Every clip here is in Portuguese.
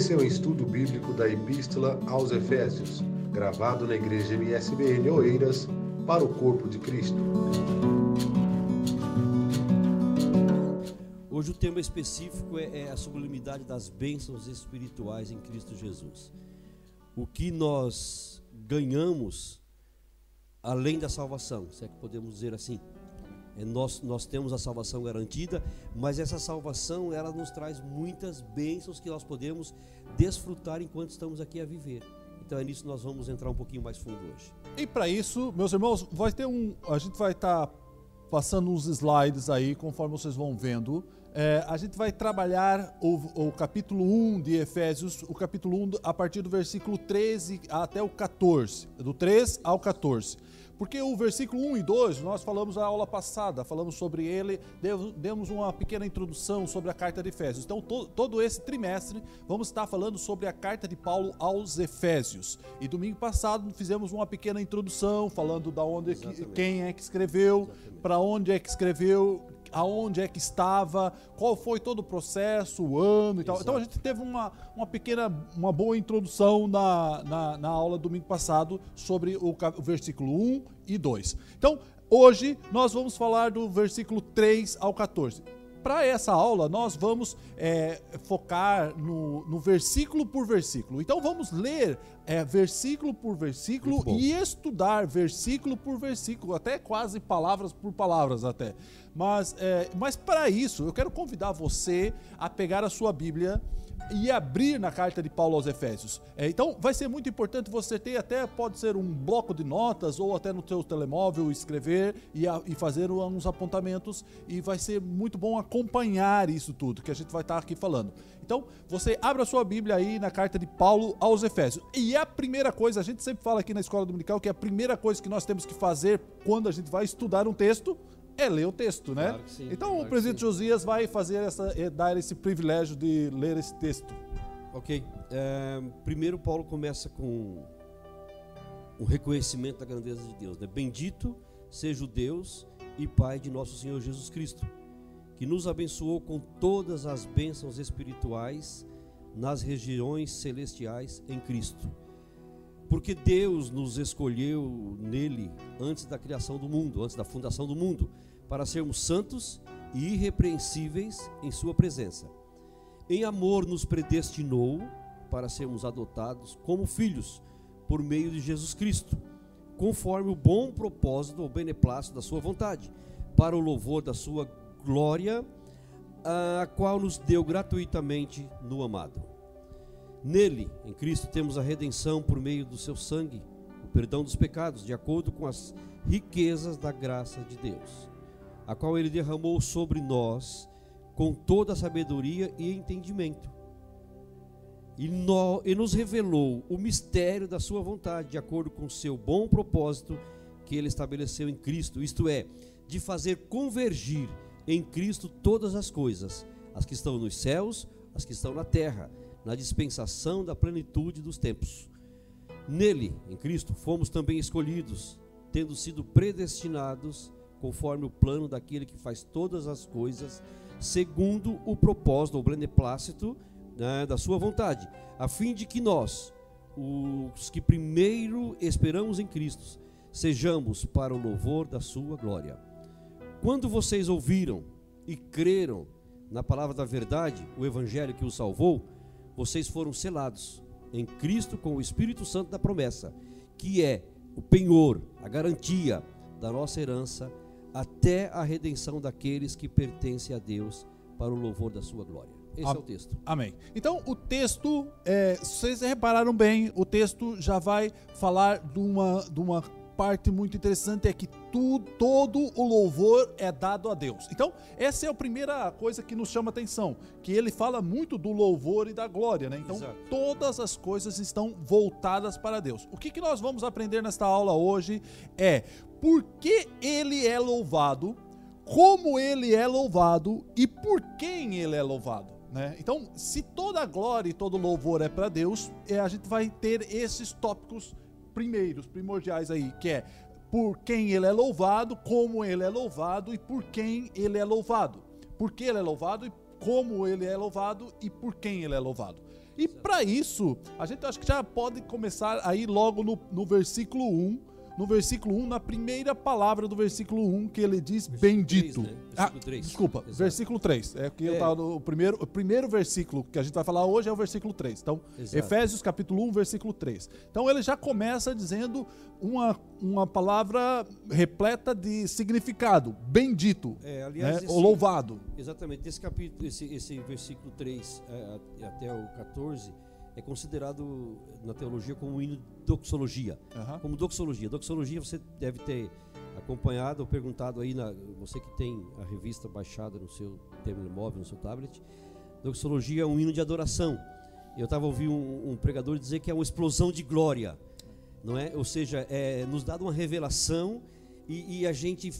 Esse é o estudo bíblico da Epístola aos Efésios, gravado na Igreja MSBN Oeiras, para o Corpo de Cristo. Hoje o tema específico é, é a sublimidade das bênçãos espirituais em Cristo Jesus. O que nós ganhamos além da salvação, se é que podemos dizer assim. É, nós, nós temos a salvação garantida, mas essa salvação ela nos traz muitas bênçãos que nós podemos desfrutar enquanto estamos aqui a viver. Então é nisso que nós vamos entrar um pouquinho mais fundo hoje. E para isso, meus irmãos, vai ter um, a gente vai estar tá passando uns slides aí, conforme vocês vão vendo. É, a gente vai trabalhar o, o, capítulo 1 de Efésios, o capítulo 1 a partir do versículo 13 até o 14, do 3 ao 14. Porque o versículo 1 e 2, nós falamos na aula passada, falamos sobre ele, demos uma pequena introdução sobre a carta de Efésios. Então, to, todo esse trimestre, vamos estar falando sobre a carta de Paulo aos Efésios. E domingo passado fizemos uma pequena introdução, falando da onde que, quem é que escreveu, para onde é que escreveu, aonde é que estava, qual foi todo o processo, o ano e tal. Exato. Então a gente teve uma, uma pequena, uma boa introdução na, na, na aula domingo passado sobre o, o versículo 1 e 2. Então, hoje nós vamos falar do versículo 3 ao 14. Para essa aula, nós vamos é, focar no, no, versículo por versículo. Então, vamos ler é, versículo por versículo e estudar versículo por versículo, até quase palavras por palavras até. Mas, é, mas para isso, eu quero convidar você a pegar a sua Bíblia e abrir na carta de Paulo aos Efésios. É, então, vai ser muito importante você ter até, pode ser um bloco de notas ou até no seu telemóvel escrever e, a, e fazer uns apontamentos e vai ser muito bom acompanhar isso tudo que a gente vai estar aqui falando. Então, você abre a sua Bíblia aí na carta de Paulo aos Efésios. E a primeira coisa, a gente sempre fala aqui na escola dominical que a primeira coisa que nós temos que fazer quando a gente vai estudar um texto é ler o texto, né? Claro sim, então claro o presidente Josias vai fazer essa, eh, dar esse privilégio de ler esse texto. Ok. É, primeiro Paulo começa com o reconhecimento da grandeza de Deus. Né? Bendito seja o Deus e Pai de nosso Senhor Jesus Cristo, que nos abençoou com todas as bênçãos espirituais nas regiões celestiais em Cristo. Porque Deus nos escolheu nele antes da criação do mundo, antes da fundação do mundo, para sermos santos e irrepreensíveis em Sua presença. Em amor nos predestinou para sermos adotados como filhos por meio de Jesus Cristo, conforme o bom propósito ou beneplácito da Sua vontade, para o louvor da Sua glória, a qual nos deu gratuitamente no amado. Nele, em Cristo, temos a redenção por meio do seu sangue, o perdão dos pecados, de acordo com as riquezas da graça de Deus a qual ele derramou sobre nós com toda a sabedoria e entendimento. E, no, e nos revelou o mistério da sua vontade, de acordo com o seu bom propósito que ele estabeleceu em Cristo, isto é, de fazer convergir em Cristo todas as coisas, as que estão nos céus, as que estão na terra, na dispensação da plenitude dos tempos. Nele, em Cristo, fomos também escolhidos, tendo sido predestinados conforme o plano daquele que faz todas as coisas, segundo o propósito ou beneplácito né, da sua vontade, a fim de que nós, os que primeiro esperamos em Cristo, sejamos para o louvor da sua glória. Quando vocês ouviram e creram na palavra da verdade, o evangelho que os salvou, vocês foram selados em Cristo com o Espírito Santo da promessa, que é o penhor, a garantia da nossa herança até a redenção daqueles que pertencem a Deus para o louvor da sua glória. Esse é o texto. Amém. Então, o texto, é, vocês repararam bem, o texto já vai falar de uma, de uma parte muito interessante é que tudo, todo o louvor é dado a Deus. Então, essa é a primeira coisa que nos chama atenção, que ele fala muito do louvor e da glória, né? Então, Exato. todas as coisas estão voltadas para Deus. O que, que nós vamos aprender nesta aula hoje é por que ele é louvado, como ele é louvado e por quem ele é louvado. Né? Então, se toda a glória e todo louvor é para Deus, é, a gente vai ter esses tópicos primeiros, primordiais aí, que é por quem ele é louvado, como ele é louvado e por quem ele é louvado. Por que ele é louvado e como ele é louvado e por quem ele é louvado. E para isso, a gente acho que já pode começar aí logo no, no versículo 1, no versículo 1, na primeira palavra do versículo 1, que ele diz Versículo bendito. 3, né? Ah, Versículo 3. desculpa, Exato. versículo 3. É que eu É. tava no o primeiro, o primeiro versículo que a gente vai falar hoje é o versículo 3. Então, Exato. Efésios capítulo 1, versículo 3. Então ele já começa dizendo uma, uma palavra repleta de significado, bendito, É, aliás, né? esse- ou louvado. Exatamente, esse capítulo, esse, esse versículo 3 é, até o 14 é considerado na teologia como um hino de doxologia. Aham. Como doxologia. Doxologia você deve ter acompanhado ou perguntado aí, na, você que tem a revista baixada no seu terminal móvel, no seu tablet. Doxologia é um hino de adoração. Eu estava ouvindo um, um pregador dizer que é uma explosão de glória, não é? Ou seja, é nos dado uma revelação e, e a gente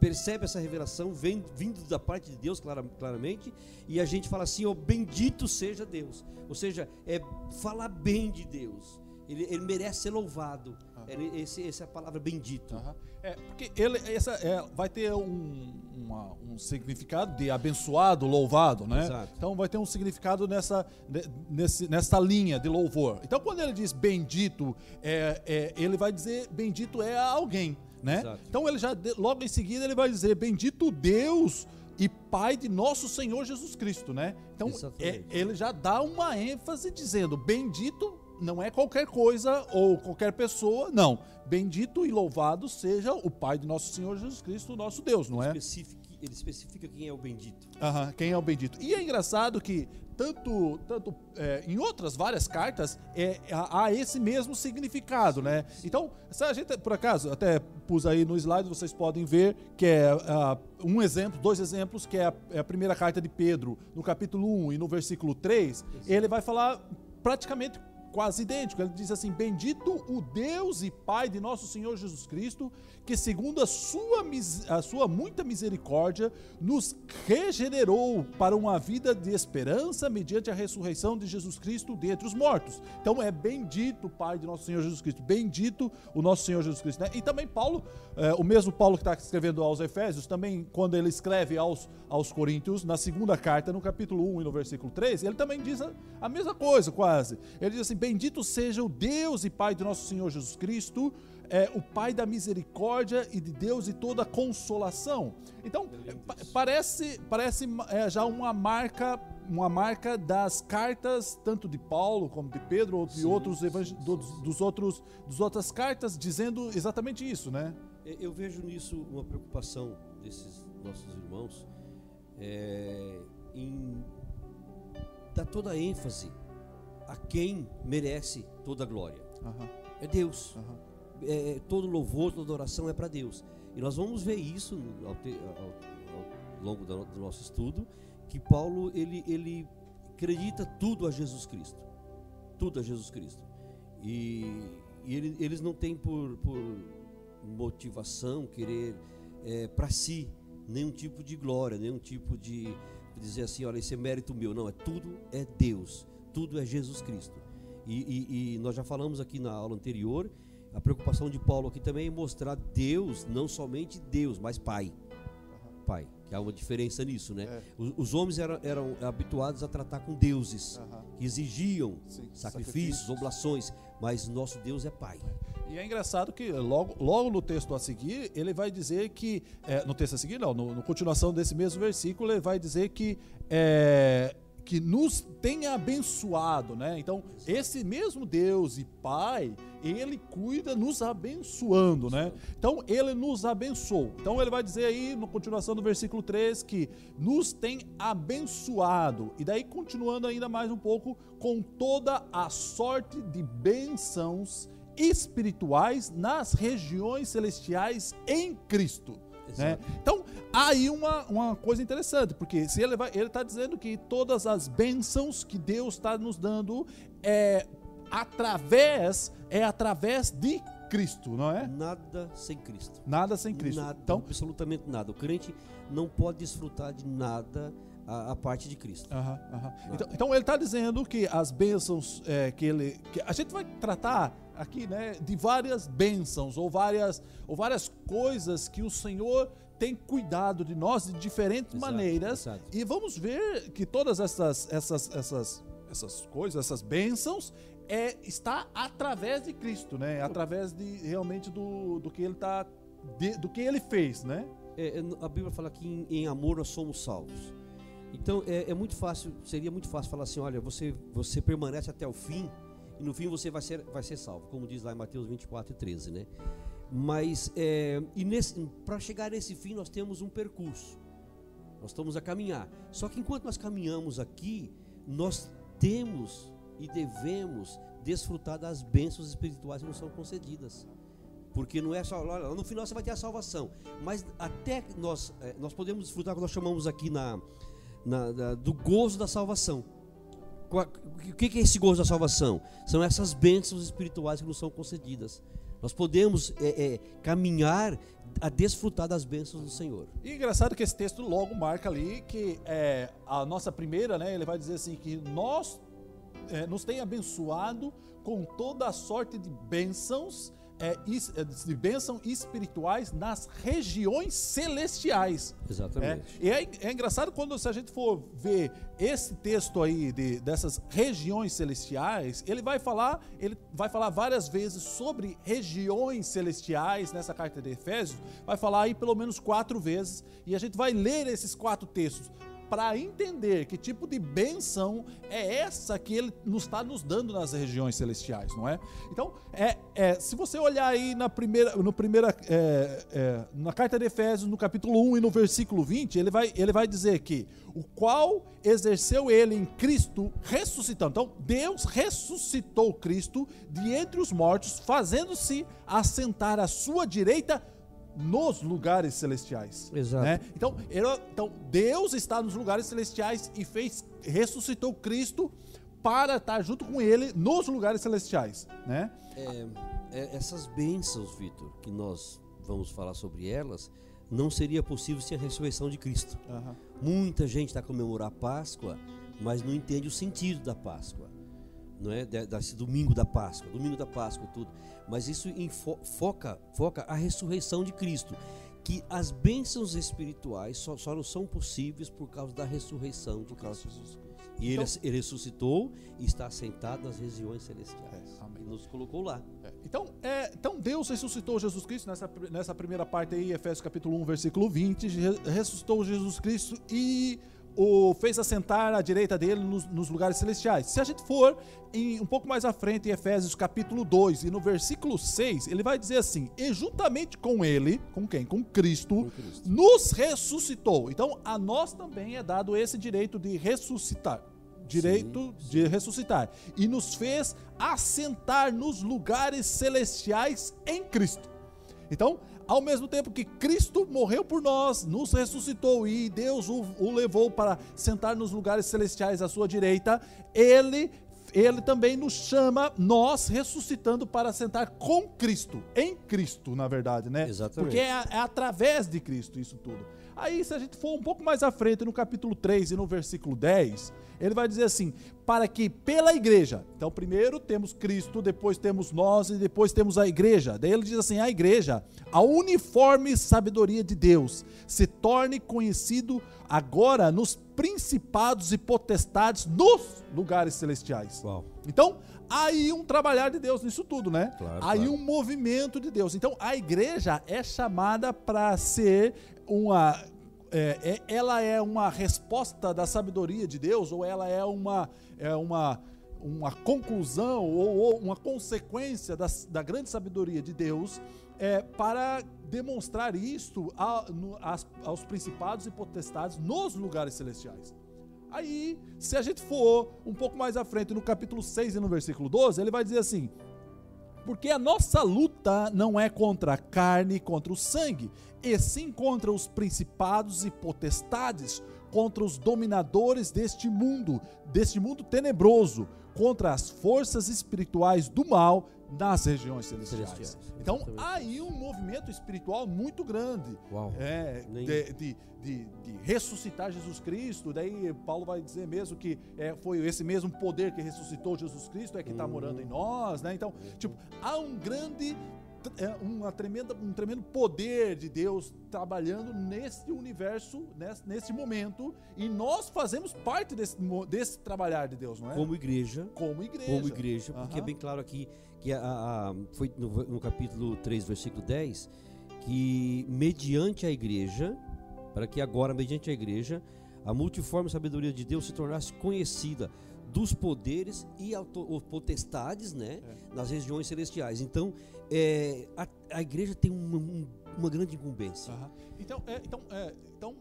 percebe essa revelação vem, vindo da parte de Deus clara- claramente e a gente fala assim, ó, bendito seja Deus. Ou seja, é falar bem de Deus. Ele, ele merece ser louvado. Ele- esse, essa é a palavra bendito. Aham. É, porque ele essa, é, vai ter um, uma- um significado de abençoado, louvado, né? Exato. Então vai ter um significado nessa, ne- nesse, nessa linha de louvor. Então quando ele diz bendito, é, é, ele vai dizer bendito é alguém, né? Exato. Então ele já logo em seguida ele vai dizer bendito Deus e Pai de nosso Senhor Jesus Cristo, né? Então é, ele já dá uma ênfase dizendo bendito não é qualquer coisa ou qualquer pessoa, não. Bendito e louvado seja o Pai de nosso Senhor Jesus Cristo, nosso Deus, não é? Ele especifica quem é o bendito. Aham, quem é o bendito. E é engraçado que tanto, tanto é, em outras várias cartas é, há, há esse mesmo significado, né? Então, se a gente, por acaso, até pus aí no slide, vocês podem ver que é ah, um exemplo, dois exemplos, que é a, é a primeira carta de Pedro, no capítulo 1 e no versículo 3, ele vai falar praticamente quase idêntico. Ele diz assim: Bendito o Deus e Pai de nosso Senhor Jesus Cristo, que segundo a sua, a sua muita misericórdia, nos regenerou para uma vida de esperança mediante a ressurreição de Jesus Cristo dentre os mortos. Então é bendito o Pai de nosso Senhor Jesus Cristo, bendito o nosso Senhor Jesus Cristo. né? E também Paulo, eh, o mesmo Paulo que está escrevendo aos Efésios, também quando ele escreve aos, aos Coríntios, na segunda carta, no capítulo 1 e no versículo 3, ele também diz a, a mesma coisa, quase. Ele diz assim: Bendito seja o Deus e Pai de nosso Senhor Jesus Cristo, é, o Pai da misericórdia e de Deus e toda consolação. Então, pa- parece, parece é, já uma marca, uma marca das cartas, tanto de Paulo como de Pedro, ou de Sim, outros sim, sim. dos, dos outros, dos outras cartas, dizendo exatamente isso, né? É, Eu vejo nisso uma preocupação desses nossos irmãos é, em dar toda a ênfase a quem merece toda a glória. Aham, É Deus. É, todo louvor, toda oração é para Deus. E nós vamos ver isso ao, te- ao- ao longo do, nosso estudo, que Paulo ele, ele acredita tudo a Jesus Cristo. Tudo a Jesus Cristo. E, e ele- eles não têm por, por motivação querer para si nenhum tipo de glória, nenhum tipo de dizer assim, olha, esse é mérito meu. Não, é tudo é Deus, tudo é Jesus Cristo. E, e- e nós já falamos aqui na aula anterior, a preocupação de Paulo aqui também é mostrar Deus, não somente Deus, mas Pai. Pai, que há uma diferença nisso, né? É. Os, os homens eram, eram habituados a tratar com deuses, Aham. que exigiam Sim, sacrifícios, sacrifícios. oblações, mas nosso Deus é Pai. E é engraçado que logo, logo no texto a seguir, ele vai dizer que. é, no texto a seguir, não, no, no continuação desse mesmo versículo, ele vai dizer que. é, que nos tem abençoado, né? Então, esse mesmo Deus e Pai, ele cuida nos abençoando, né? Então, ele nos abençoou. Então, ele vai dizer aí, na continuação do versículo 3, que nos tem abençoado. E daí, continuando ainda mais um pouco, com toda a sorte de bênçãos espirituais nas regiões celestiais em Cristo. Né? Então, há aí uma, uma coisa interessante, porque se ele vai, ele está dizendo que todas as bênçãos que Deus está nos dando é através é através de Cristo, não é? Nada sem Cristo. Nada sem Cristo. Nada, Então, absolutamente nada. O crente não pode desfrutar de nada a, a parte de Cristo. Aham, aham. Então, então ele está dizendo que as bênçãos é, que ele. Que a gente vai tratar aqui né, de várias bênçãos ou várias, ou várias coisas que o Senhor tem cuidado de nós de diferentes Exato, maneiras exato. e vamos ver que todas essas essas essas essas coisas, essas bênçãos é está através de Cristo, né? Através de realmente do, do que ele tá de- do que ele fez, né? É, é, a Bíblia fala que em, em amor nós somos salvos. Então é, é muito fácil, seria muito fácil falar assim, olha, você, você permanece até o fim e no fim você vai ser, vai ser salvo, como diz lá em Mateus 24 e 13, né? Mas é, e para chegar nesse fim nós temos um percurso, nós estamos a caminhar. Só que enquanto nós caminhamos aqui, nós temos e devemos desfrutar das bênçãos espirituais que nos são concedidas. Porque não é só, olha, no final você vai ter a salvação. Mas até nós, eh, nós podemos desfrutar o que nós chamamos aqui na, na- da- do gozo da salvação. O que é esse gozo da salvação? São essas bênçãos espirituais que nos são concedidas. Nós podemos eh, eh, caminhar a desfrutar das bênçãos do Senhor. E é engraçado que esse texto logo marca ali que é, a nossa primeira, né? Ele vai dizer assim que nós é, nos tem abençoado com toda a sorte de bênçãos, é, é, de bênçãos espirituais nas regiões celestiais. É, Exatamente. e é, é engraçado quando se a gente for ver esse texto aí de, dessas regiões celestiais, ele vai falar, ele vai falar várias vezes sobre regiões celestiais nessa carta de Efésios, vai falar aí pelo menos quatro vezes, e a gente vai ler esses quatro textos para entender que tipo de benção é essa que ele nos está nos dando nas regiões celestiais, não é? Então, é, é, se você olhar aí na primeira, no primeira, é, é, na carta de Efésios, no capítulo 1 e no versículo 20, ele vai, ele vai dizer que o qual exerceu ele em Cristo ressuscitando. Então, Deus ressuscitou Cristo de entre os mortos, fazendo-se assentar à sua direita nos lugares celestiais. Exato. né? Então, ele- então, Deus está nos lugares celestiais e fez ressuscitou Cristo para estar junto com ele nos lugares celestiais, né? É, é, essas bênçãos, Vitor, que nós vamos falar sobre elas, não seria possível sem a ressurreição de Cristo. Aham. Muita gente está a comemorar a Páscoa, mas não entende o sentido da Páscoa. Não é? De- Desse domingo da Páscoa, domingo da Páscoa, tudo. Mas isso foca, foca a ressurreição de Cristo. Que as bênçãos espirituais só, só não são possíveis por causa da ressurreição de Cristo. E ele, Então- ele ressuscitou e está assentado nas regiões celestiais. É, e nos colocou lá. É, Então, é, então Deus ressuscitou Jesus Cristo nessa, nessa primeira parte aí, Efésios capítulo 1, versículo 20, re- ressuscitou Jesus Cristo e o fez assentar à direita dele nos, nos lugares celestiais. Se a gente for em, um pouco mais à frente em Efésios capítulo 2 e no versículo 6, ele vai dizer assim: "E juntamente com ele, com quem? Com Cristo, Com Cristo. nos ressuscitou". Então, a nós também é dado esse direito de ressuscitar direito de ressuscitar e nos fez assentar nos lugares celestiais em Cristo. Então, ao mesmo tempo que Cristo morreu por nós, nos ressuscitou e Deus o, o levou para sentar nos lugares celestiais à sua direita, ele ele também nos chama, nós ressuscitando para sentar com Cristo, em Cristo, na verdade, né? Exatamente. Porque é, é através de Cristo isso tudo. Aí, se a gente for um pouco mais à frente, no capítulo 3 e no versículo 10, ele vai dizer assim: para que pela igreja, então primeiro temos Cristo, depois temos nós e depois temos a igreja. Daí ele diz assim: a igreja, a uniforme sabedoria de Deus, se torne conhecido agora nos principados e potestades nos lugares celestiais. Uau. Então, aí um trabalhar de Deus nisso tudo, né? Claro, aí claro. um movimento de Deus. Então, a igreja é chamada para ser uma. É, é- ela é uma resposta da sabedoria de Deus, ou ela é uma. É uma uma conclusão ou, ou uma consequência das- da, grande sabedoria de Deus é, para demonstrar isto a- no- às- aos principados e potestades nos lugares celestiais. Aí, se a gente for um pouco mais à frente, no capítulo 6 e no versículo 12, ele vai dizer assim: Porque a nossa luta não é contra a carne e contra o sangue, e sim contra os principados e potestades, contra os dominadores deste mundo, deste mundo tenebroso, contra as forças espirituais do mal nas regiões celestiais. Celestiais, Então, exatamente. há aí um movimento espiritual muito grande. Uau. É, de, de, de- de ressuscitar Jesus Cristo. Daí Paulo vai dizer mesmo que é, foi esse mesmo poder que ressuscitou Jesus Cristo é que está Uhum. morando em nós, né? Então, tipo, há um grande é uma tremenda, um tremendo poder de Deus trabalhando nesse universo, nesse, nesse momento, e nós fazemos parte desse, desse trabalhar de Deus, não é? Como igreja. Como igreja. Como igreja, porque é bem claro aqui que a, a foi no, no capítulo 3, versículo 10, que mediante a igreja, para que agora, mediante a igreja, a multiforme sabedoria de Deus se tornasse conhecida dos poderes e potestades né, é. nas regiões celestiais. Então, é, a, a, igreja tem uma, uma grande incumbência. Uhum. Então, é, então, é, então,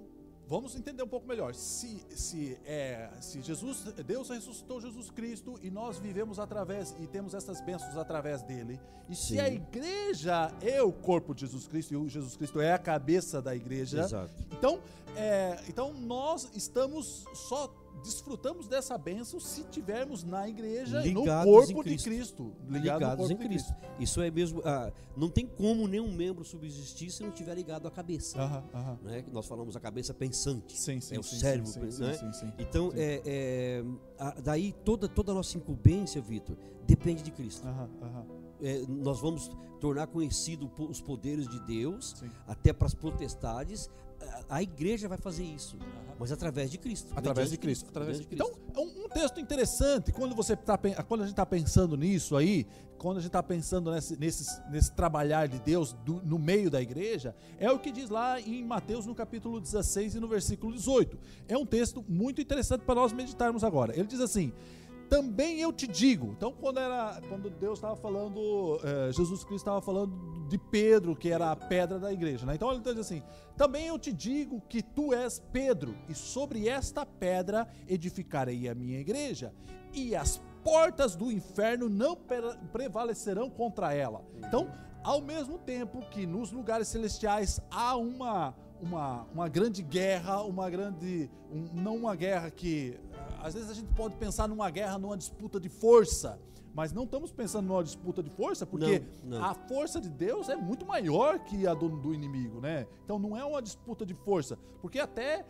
vamos entender um pouco melhor. Se, se, é, se Jesus, Deus ressuscitou Jesus Cristo e nós vivemos através e temos essas bênçãos através dele, e Sim. se a igreja é o corpo de Jesus Cristo e o Jesus Cristo é a cabeça da igreja, Exato. então, é, então nós estamos só desfrutamos dessa bênção se tivermos na igreja ligados e no corpo Cristo. de Cristo. Ligado ligados em Cristo. Cristo. Isso é mesmo. Ah, não tem como nenhum membro subsistir se não estiver ligado à cabeça. Né? Nós falamos a cabeça pensante. Sim, sim, é o sim, cérebro. Sim, né? sim, então, É, é, a, daí toda, toda a nossa incumbência, Vitor, depende de Cristo. É, nós vamos tornar conhecido os poderes de Deus, até para as potestades. A, igreja vai fazer isso mas através de Cristo. Através de Cristo. Cristo. Através de Cristo. Então, um, um, texto interessante, quando, você tá, quando a gente está pensando nisso aí, quando a gente está pensando nesse, nesse, nesse trabalhar de Deus do, no meio da igreja, é o que diz lá em Mateus no capítulo 16 e no versículo 18. É um texto muito interessante para nós meditarmos agora. Ele diz assim: também eu te digo. Então, quando, era, quando Deus estava falando, é, Jesus Cristo estava falando de Pedro, que era a pedra da igreja. Né? Então, ele diz assim: Também eu te digo que tu és Pedro, e sobre esta pedra edificarei a minha igreja, e as portas do inferno não prevalecerão contra ela. Então, ao mesmo tempo que nos lugares celestiais há uma uma, uma grande guerra, uma grande. Um, não uma guerra que às vezes a gente pode pensar numa guerra, numa disputa de força, mas não estamos pensando numa disputa de força, porque não, não. a força de Deus é muito maior que a do, do, inimigo, né? Então não é uma disputa de força, porque até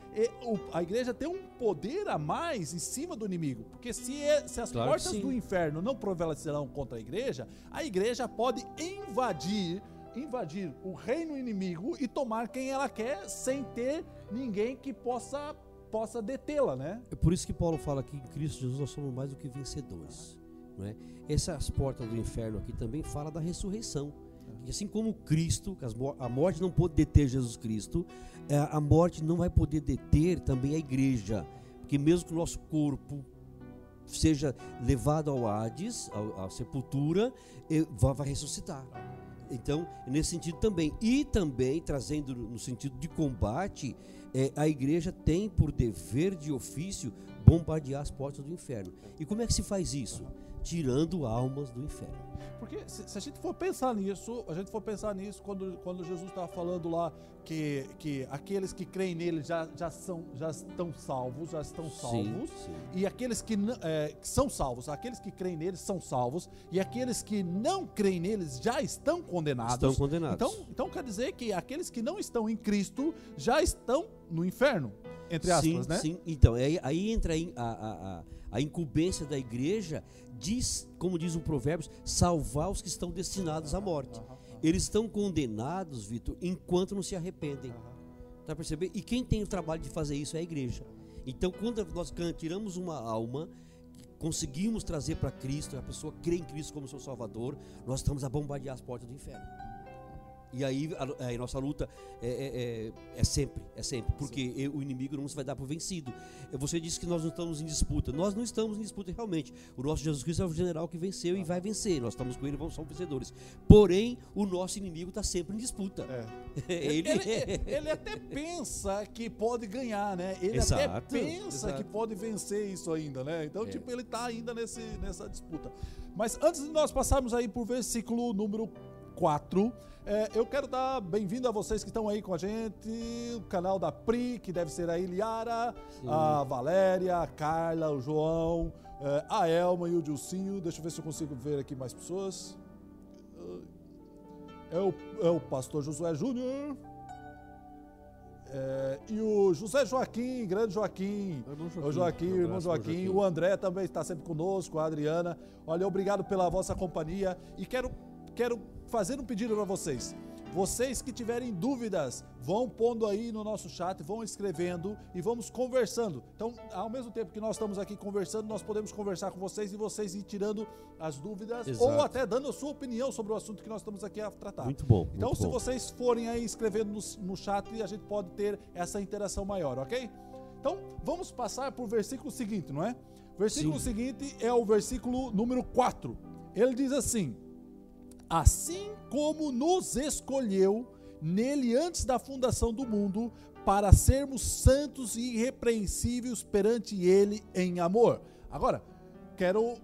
a igreja tem um poder a mais em cima do inimigo, porque se, é, se as claro portas do inferno não prevalecerão contra a igreja, a igreja pode invadir invadir o reino inimigo e tomar quem ela quer sem ter ninguém que possa possa detê-la, né? É por isso que Paulo fala que em Cristo Jesus nós somos mais do que vencedores. Não é? Essas portas do inferno aqui também fala da ressurreição. E assim como Cristo, a morte não pôde deter Jesus Cristo, é, a morte não vai poder deter também a igreja. Porque mesmo que o nosso corpo seja levado ao Hades, à sepultura, vai ressuscitar. Então, nesse sentido também. E também, trazendo no sentido de combate, é, a igreja tem por dever de ofício bombardear as portas do inferno. E como é que se faz isso? Tirando almas do inferno. Porque se, se, a gente for pensar nisso, a gente for pensar nisso quando, quando Jesus estava falando lá que, que aqueles que creem nele já, já, são, já estão salvos, já estão salvos, sim, sim. e aqueles que, é, que são salvos, aqueles que creem neles são salvos, e aqueles que não creem neles já estão condenados. Estão condenados. Então, então quer dizer que aqueles que não estão em Cristo já estão no inferno, entre aspas, sim, né? Sim, então, aí, aí entra a, a, a, a incumbência da igreja diz, como diz o Provérbios, salvar os que estão destinados à morte. Eles estão condenados, Vitor, enquanto não se arrependem. Tá percebendo? E quem tem o trabalho de fazer isso é a igreja. Então, quando nós tiramos uma alma, conseguimos trazer para Cristo, a pessoa crê em Cristo como seu Salvador, nós estamos a bombardear as portas do inferno. E aí a, a, nossa luta é, é, é, é, sempre, é sempre, porque eu, o inimigo não se vai dar por vencido. Você disse que nós não estamos em disputa. Nós não estamos em disputa realmente. O nosso Jesus Cristo é o general que venceu e vai vencer. Nós estamos com ele, vamos ser vencedores. Porém, o nosso inimigo está sempre em disputa. É. ele, ele, ele, até pensa que pode ganhar, né? Ele exato, até pensa exato. que pode vencer isso ainda, né? Então, é. tipo, ele está ainda nesse, nessa disputa. Mas antes de nós passarmos aí por versículo número 4. É, eu quero dar bem-vindo a vocês que estão aí com a gente, o canal da Pri, que deve ser a Iliara, Sim. a Valéria, a Carla, o João, é, a Elma e o Dilcinho. Deixa eu ver se eu consigo ver aqui mais pessoas. É o, é o pastor Josué Júnior. É, e o José Joaquim, grande Joaquim, Joaquim o Joaquim, o irmão Joaquim, Joaquim, o André também está sempre conosco, a Adriana. Olha, obrigado pela vossa companhia e quero quero fazer um pedido para vocês. Vocês que tiverem dúvidas, vão pondo aí no nosso chat, vão escrevendo e vamos conversando. Então, ao mesmo tempo que nós estamos aqui conversando, nós podemos conversar com vocês e vocês ir tirando as dúvidas Exato. ou até dando a sua opinião sobre o assunto que nós estamos aqui a tratar. Muito bom. Então, muito se bom. vocês forem aí escrevendo no, no chat, a gente pode ter essa interação maior, ok? Então, vamos passar para o versículo seguinte, não é? Versículo Sim. seguinte é o versículo número 4. Ele diz assim: Assim como nos escolheu nele antes da fundação do mundo, para sermos santos e irrepreensíveis perante ele em amor. Agora, quero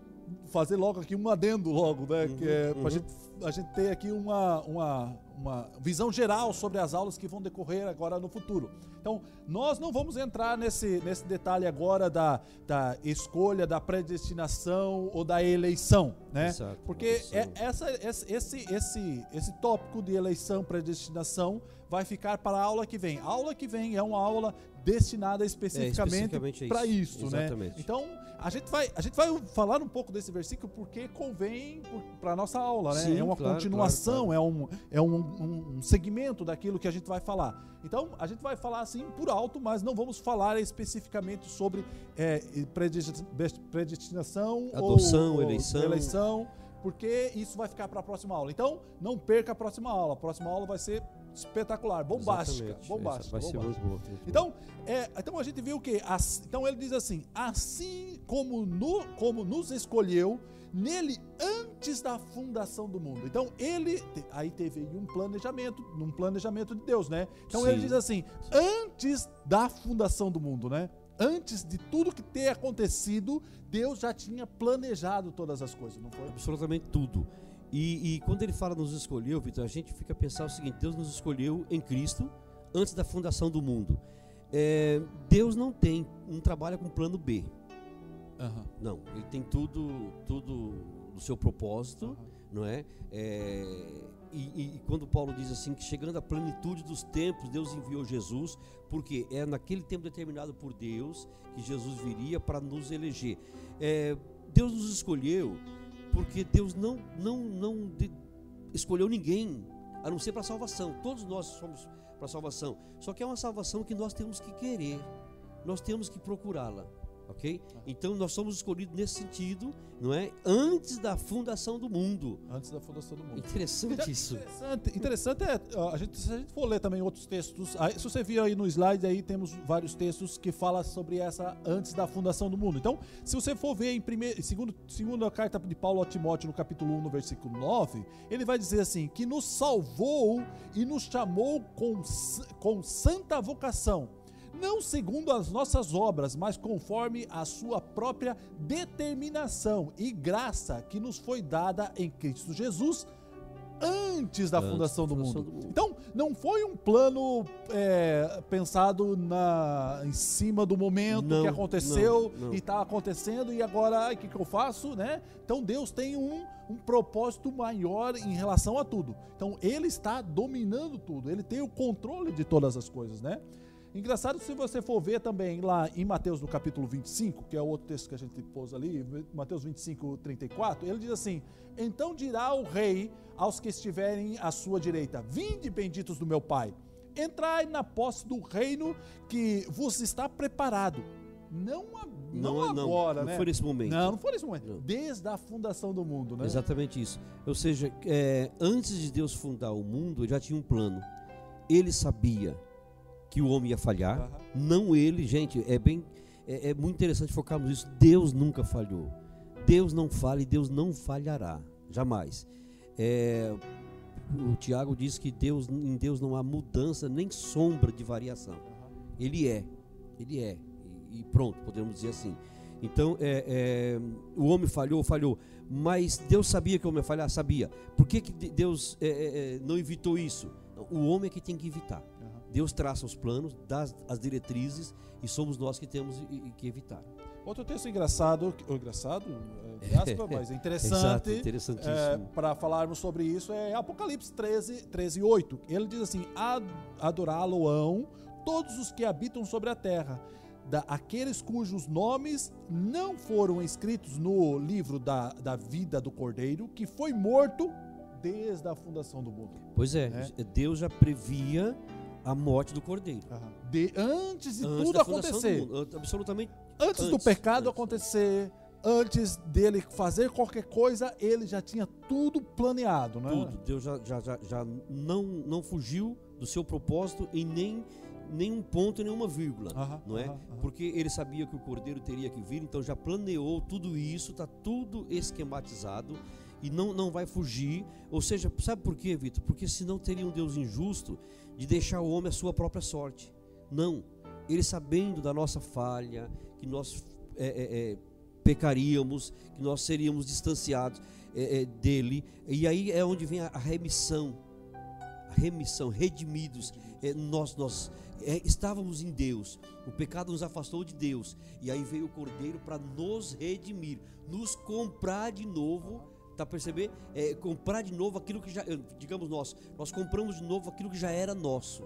fazer logo aqui um adendo logo, né? que é pra gente, a gente ter aqui uma, uma, uma visão geral sobre as aulas que vão decorrer agora no futuro. Então, nós não vamos entrar nesse, nesse detalhe agora da, da escolha, da predestinação ou da eleição, né? Exato, Porque é, essa, esse, esse, esse, esse tópico de eleição, predestinação, vai ficar para a aula que vem. A aula que vem é uma aula destinada especificamente especificamente a para isso. isso, né? Então, a gente, vai, a gente vai falar um pouco desse versículo porque convém para a nossa aula, né? Sim, é uma claro, continuação, claro, é, um, é um, um- segmento daquilo que a gente vai falar. Então, a gente vai falar assim por alto, mas não vamos falar especificamente sobre é, predesti- predestinação Adoção, ou, eleição. eleição, porque isso vai ficar para a próxima aula. Então, não perca a próxima aula. A próxima aula vai ser espetacular, bombástica, Exatamente. bombástica. Vai ser bombástica. boa. muito boa. Então, é, então a gente viu que as- então ele diz assim: assim como, no, como nos escolheu nele antes da fundação do mundo. Então ele aí teve um planejamento, um planejamento de Deus, né? Então ele Sim. diz assim: antes da fundação do mundo, né? Antes de tudo que ter acontecido, Deus já tinha planejado todas as coisas, não foi? absolutamente tudo. E, e quando ele fala nos escolheu, Vitor, a gente fica a pensar o seguinte: Deus nos escolheu em Cristo antes da fundação do mundo. É, Deus não tem, não trabalha com plano B. Não, ele tem tudo, tudo no seu propósito, não é? É, e, e- e quando Paulo diz assim que chegando à plenitude dos tempos, Deus enviou Jesus, porque é naquele tempo determinado por Deus que Jesus viria para nos eleger. É, Deus nos escolheu porque Deus não, não, não escolheu ninguém a não ser para salvação. Todos nós somos para salvação. Só que é uma salvação que nós temos que querer, nós temos que procurá-la. Ok? Então nós somos escolhidos nesse sentido, não é? Antes da fundação do mundo. Antes da fundação do mundo. Interessante isso. Interessante, interessante é, a gente, se a gente for ler também outros textos, aí, se você vir aí no slide, aí temos vários textos que falam sobre essa antes da fundação do mundo. Então, se você for ver em primeiro, segundo, segunda carta de Paulo a Timóteo, no capítulo 1, no versículo 9, ele vai dizer assim, que nos salvou e nos chamou com, com santa vocação, não segundo as nossas obras, mas conforme a sua própria determinação e graça que nos foi dada em Cristo Jesus antes da Antes fundação, da do, fundação mundo. do mundo. Então, não foi um plano é, pensado na, em cima do momento Não, que aconteceu não, não. e está acontecendo e agora, o que, que eu faço, né? Então, Deus tem um, um propósito maior em relação a tudo. Então, Ele está dominando tudo, Ele tem o controle de todas as coisas, né? Engraçado se você for ver também lá em Mateus no capítulo 25, que é o outro texto que a gente pôs ali, Mateus 25, 34, ele diz assim: Então dirá o rei aos que estiverem à sua direita: Vinde, benditos do meu Pai, entrai na posse do reino que vos está preparado. Não, a- não, Não, agora, não né? foi nesse momento. Não, não foi nesse momento. Não. Desde a fundação do mundo, né? Exatamente isso. Ou seja, é, antes de Deus fundar o mundo, ele já tinha um plano. Ele sabia que o homem ia falhar. Aham. Não ele, gente, é bem. É, é muito interessante focarmos nisso. Deus nunca falhou. Deus não falha e Deus não falhará. Jamais. É, o Tiago diz que Deus, em Deus não há mudança nem sombra de variação. Ele é. Ele é. E, e pronto, podemos dizer assim. Então, é, é, o homem falhou, falhou. Mas Deus sabia que o homem ia falhar? Sabia. Por que, que de- Deus é, é, é, não evitou isso? O homem é que tem que evitar. Deus traça os planos, dá as- diretrizes e somos nós que temos que evitar. Outro texto engraçado, engraçado, é, aspas, mas interessante. Exato, interessantíssimo. para falarmos sobre isso é Apocalipse 13, 13 8. Ele diz assim: "Ad- Adorá-lo-ão todos os que habitam sobre a terra, da, aqueles cujos nomes não foram escritos no livro da, da vida do Cordeiro, que foi morto desde a fundação do mundo. Pois é, Deus já previa a morte do cordeiro. De, antes de Antes tudo acontecer. do mundo, absolutamente. Antes, do Antes, pecado antes, acontecer, antes dele fazer qualquer coisa, ele já tinha tudo planeado, né? Tudo. Deus já, já, já, já não, não fugiu do seu propósito em nem nenhum ponto, nenhuma vírgula, Aham, não é? aham, aham. Porque ele sabia que o cordeiro teria que vir, então já planeou tudo isso, está tudo esquematizado e não, não vai fugir. Ou seja, sabe por quê, Vitor? Porque senão teria um Deus injusto de deixar o homem à sua própria sorte. Não. Ele sabendo da nossa falha, que nós é, é, é, pecaríamos, que nós seríamos distanciados é, é, dele, e aí é onde vem a, a remissão a remissão, redimidos. É, nós nós estávamos em Deus, o pecado nos afastou de Deus, e aí veio o Cordeiro para nos redimir, nos comprar de novo. Tá perceber? É, comprar de novo aquilo que já, digamos nós, nós compramos de novo aquilo que já era nosso.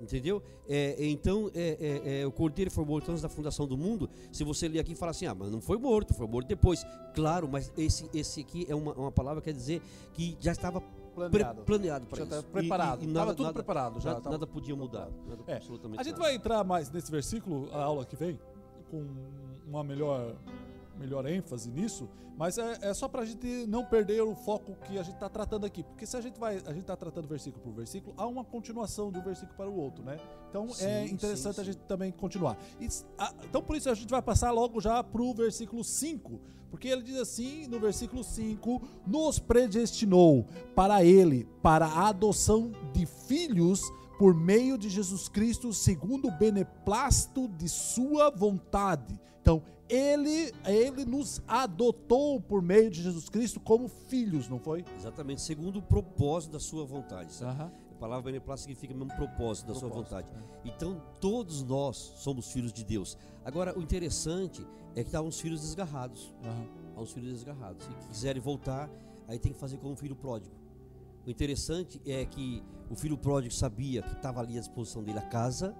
Entendeu? É, é, então, é, é, é, o cordeiro foi morto antes da fundação do mundo. Se você ler aqui e falar assim, ah, mas não foi morto, foi morto depois. Claro, mas esse, esse aqui é uma, uma palavra que quer dizer que já estava Planeado. Planeado para Já isso. tá preparado. Tava tudo nada, preparado já, Nada, tava- nada podia mudar. Nada, É, absolutamente A gente nada. vai entrar mais nesse versículo, a aula que vem, com uma melhor, melhor ênfase nisso, mas é, é só pra gente não perder o foco que a gente tá tratando aqui. Porque se a gente vai, a gente tá tratando versículo por versículo, há uma continuação de um versículo para o outro, né? Então é Sim, interessante sim, a sim. gente também continuar. E a- então por isso a gente vai passar logo já pro versículo 5. Porque ele diz assim no versículo 5: Nos predestinou para ele, para a adoção de filhos por meio de Jesus Cristo, segundo o beneplácito de sua vontade. Então, ele, ele nos adotou por meio de Jesus Cristo como filhos, não foi? Exatamente, segundo o propósito da sua vontade. sabe? Aham. A palavra beneplácito significa mesmo propósito da sua Propósito, vontade. Então, todos nós somos filhos de Deus. Agora, o interessante é que há uns filhos desgarrados. Aham. Há uns filhos desgarrados. E que quiserem voltar, aí tem que fazer como um filho pródigo. O interessante é que o filho pródigo sabia que estava ali à disposição dele a casa,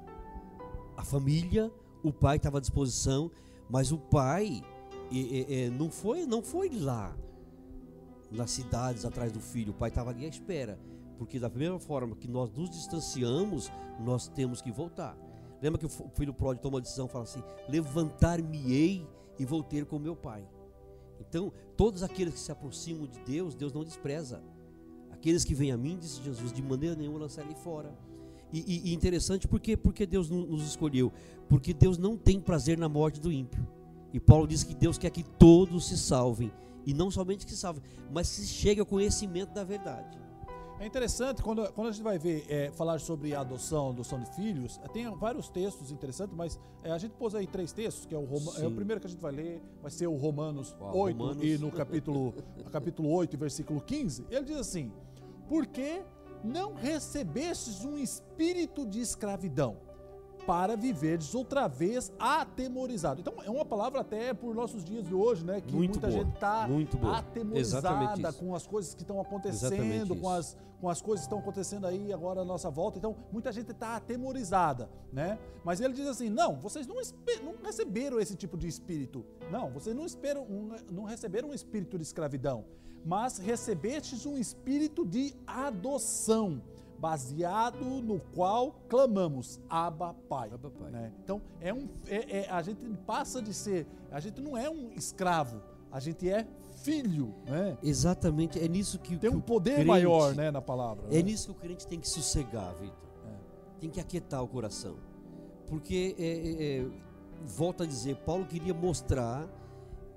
a família, o pai estava à disposição, mas o pai eh, eh, não foi não foi lá nas cidades atrás do filho, o pai estava ali à espera, porque da mesma forma que nós nos distanciamos, nós temos que voltar. Lembra que o filho pródigo toma uma decisão, fala assim: levantar-me-ei e vou ter com meu pai. Então, todos aqueles que se aproximam de Deus, Deus não despreza. Aqueles que vêm a mim, disse Jesus, de maneira nenhuma lançarei fora. E, e- e interessante, por quê? Porque Deus no- nos escolheu? Porque Deus não tem prazer na morte do ímpio. E Paulo diz que Deus quer que todos se salvem. E não somente que se salvem, mas que cheguem ao conhecimento da verdade. É interessante quando, quando a gente vai ver é, falar sobre a adoção, adoção de filhos, é, tem vários textos interessantes, mas é, a gente pôs aí três textos, que é o, Roma, é o primeiro que a gente vai ler, vai ser o Romanos Uau, 8 Romanos. e no capítulo, capítulo 8, versículo 15, ele diz assim: Porque não recebestes um espírito de escravidão para viverdes outra vez atemorizado. Então é uma palavra até por nossos dias de hoje, né? Que Muito muita boa, gente está atemorizada com as coisas que estão acontecendo, com as, com as coisas que estão acontecendo aí agora à nossa volta. Então, muita gente está atemorizada, né? Mas ele diz assim: não, vocês não, não receberam esse tipo de espírito. Não, vocês não, esperam, não receberam um espírito de escravidão, mas recebestes um espírito de adoção, baseado no qual clamamos, Abba Pai. Abba, Pai. né? Então, é um, é- é- a gente passa de ser, a gente não é um escravo, a gente é filho, né? Exatamente, é nisso que, Tem que um o poder crente- maior, né, na palavra. É né? nisso que o crente tem que sossegar, Vitor. É. Tem que aquietar o coração. Porque, é, é, é, volto a dizer, Paulo queria mostrar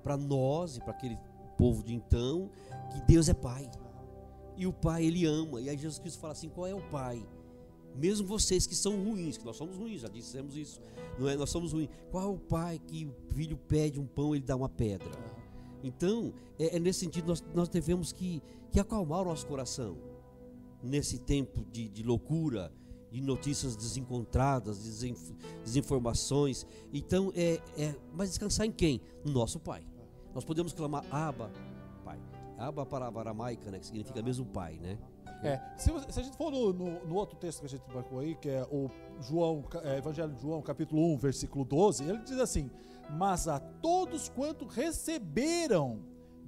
para nós e para aquele povo de então que Deus é Pai. E o Pai, Ele ama. E aí Jesus Cristo fala assim: qual é o Pai? Mesmo vocês que são ruins, que nós somos ruins, já dissemos isso, não é? Nós somos ruins. Qual é o pai que o filho pede um pão, ele dá uma pedra? Então, é, é nesse sentido, nós, nós devemos que, que acalmar o nosso coração nesse tempo de, de loucura, de notícias desencontradas, de desinf- desinformações. Então, é, é, mas descansar em quem? No nosso Pai. Nós podemos clamar Abba. Abba é a palavra aramaica, né, que significa mesmo Pai, né? É, se, se a gente for no, no- no outro texto que a gente marcou aí, que é o João, é, Evangelho de João, capítulo 1, versículo 12, ele diz assim: Mas a todos quanto receberam,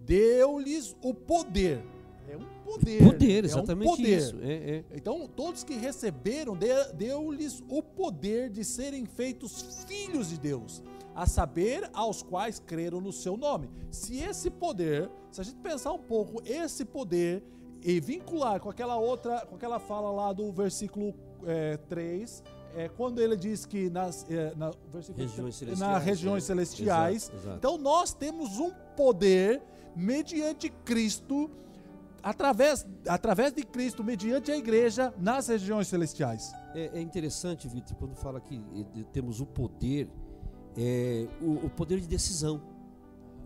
deu-lhes o poder. é um poder. Poder, é exatamente um poder. isso. É, é. Então, todos que receberam, de- deu-lhes o poder de serem feitos filhos de Deus, a saber, aos quais creram no seu nome. Se esse poder, se a gente pensar um pouco, esse poder e vincular com aquela outra, com aquela fala lá do versículo é, 3, é, quando ele diz que nas é, na, Regiões 3, nas celestiais, regiões é. celestiais, Exato, exato. então nós temos um poder mediante Cristo, através, através de Cristo, mediante a igreja, nas regiões celestiais. É, é interessante, Vitor, quando fala que eh, temos o poder, é, o, o poder de decisão.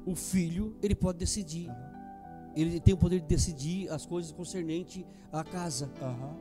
O filho, ele pode decidir. Ele tem o poder de decidir as coisas concernente à casa.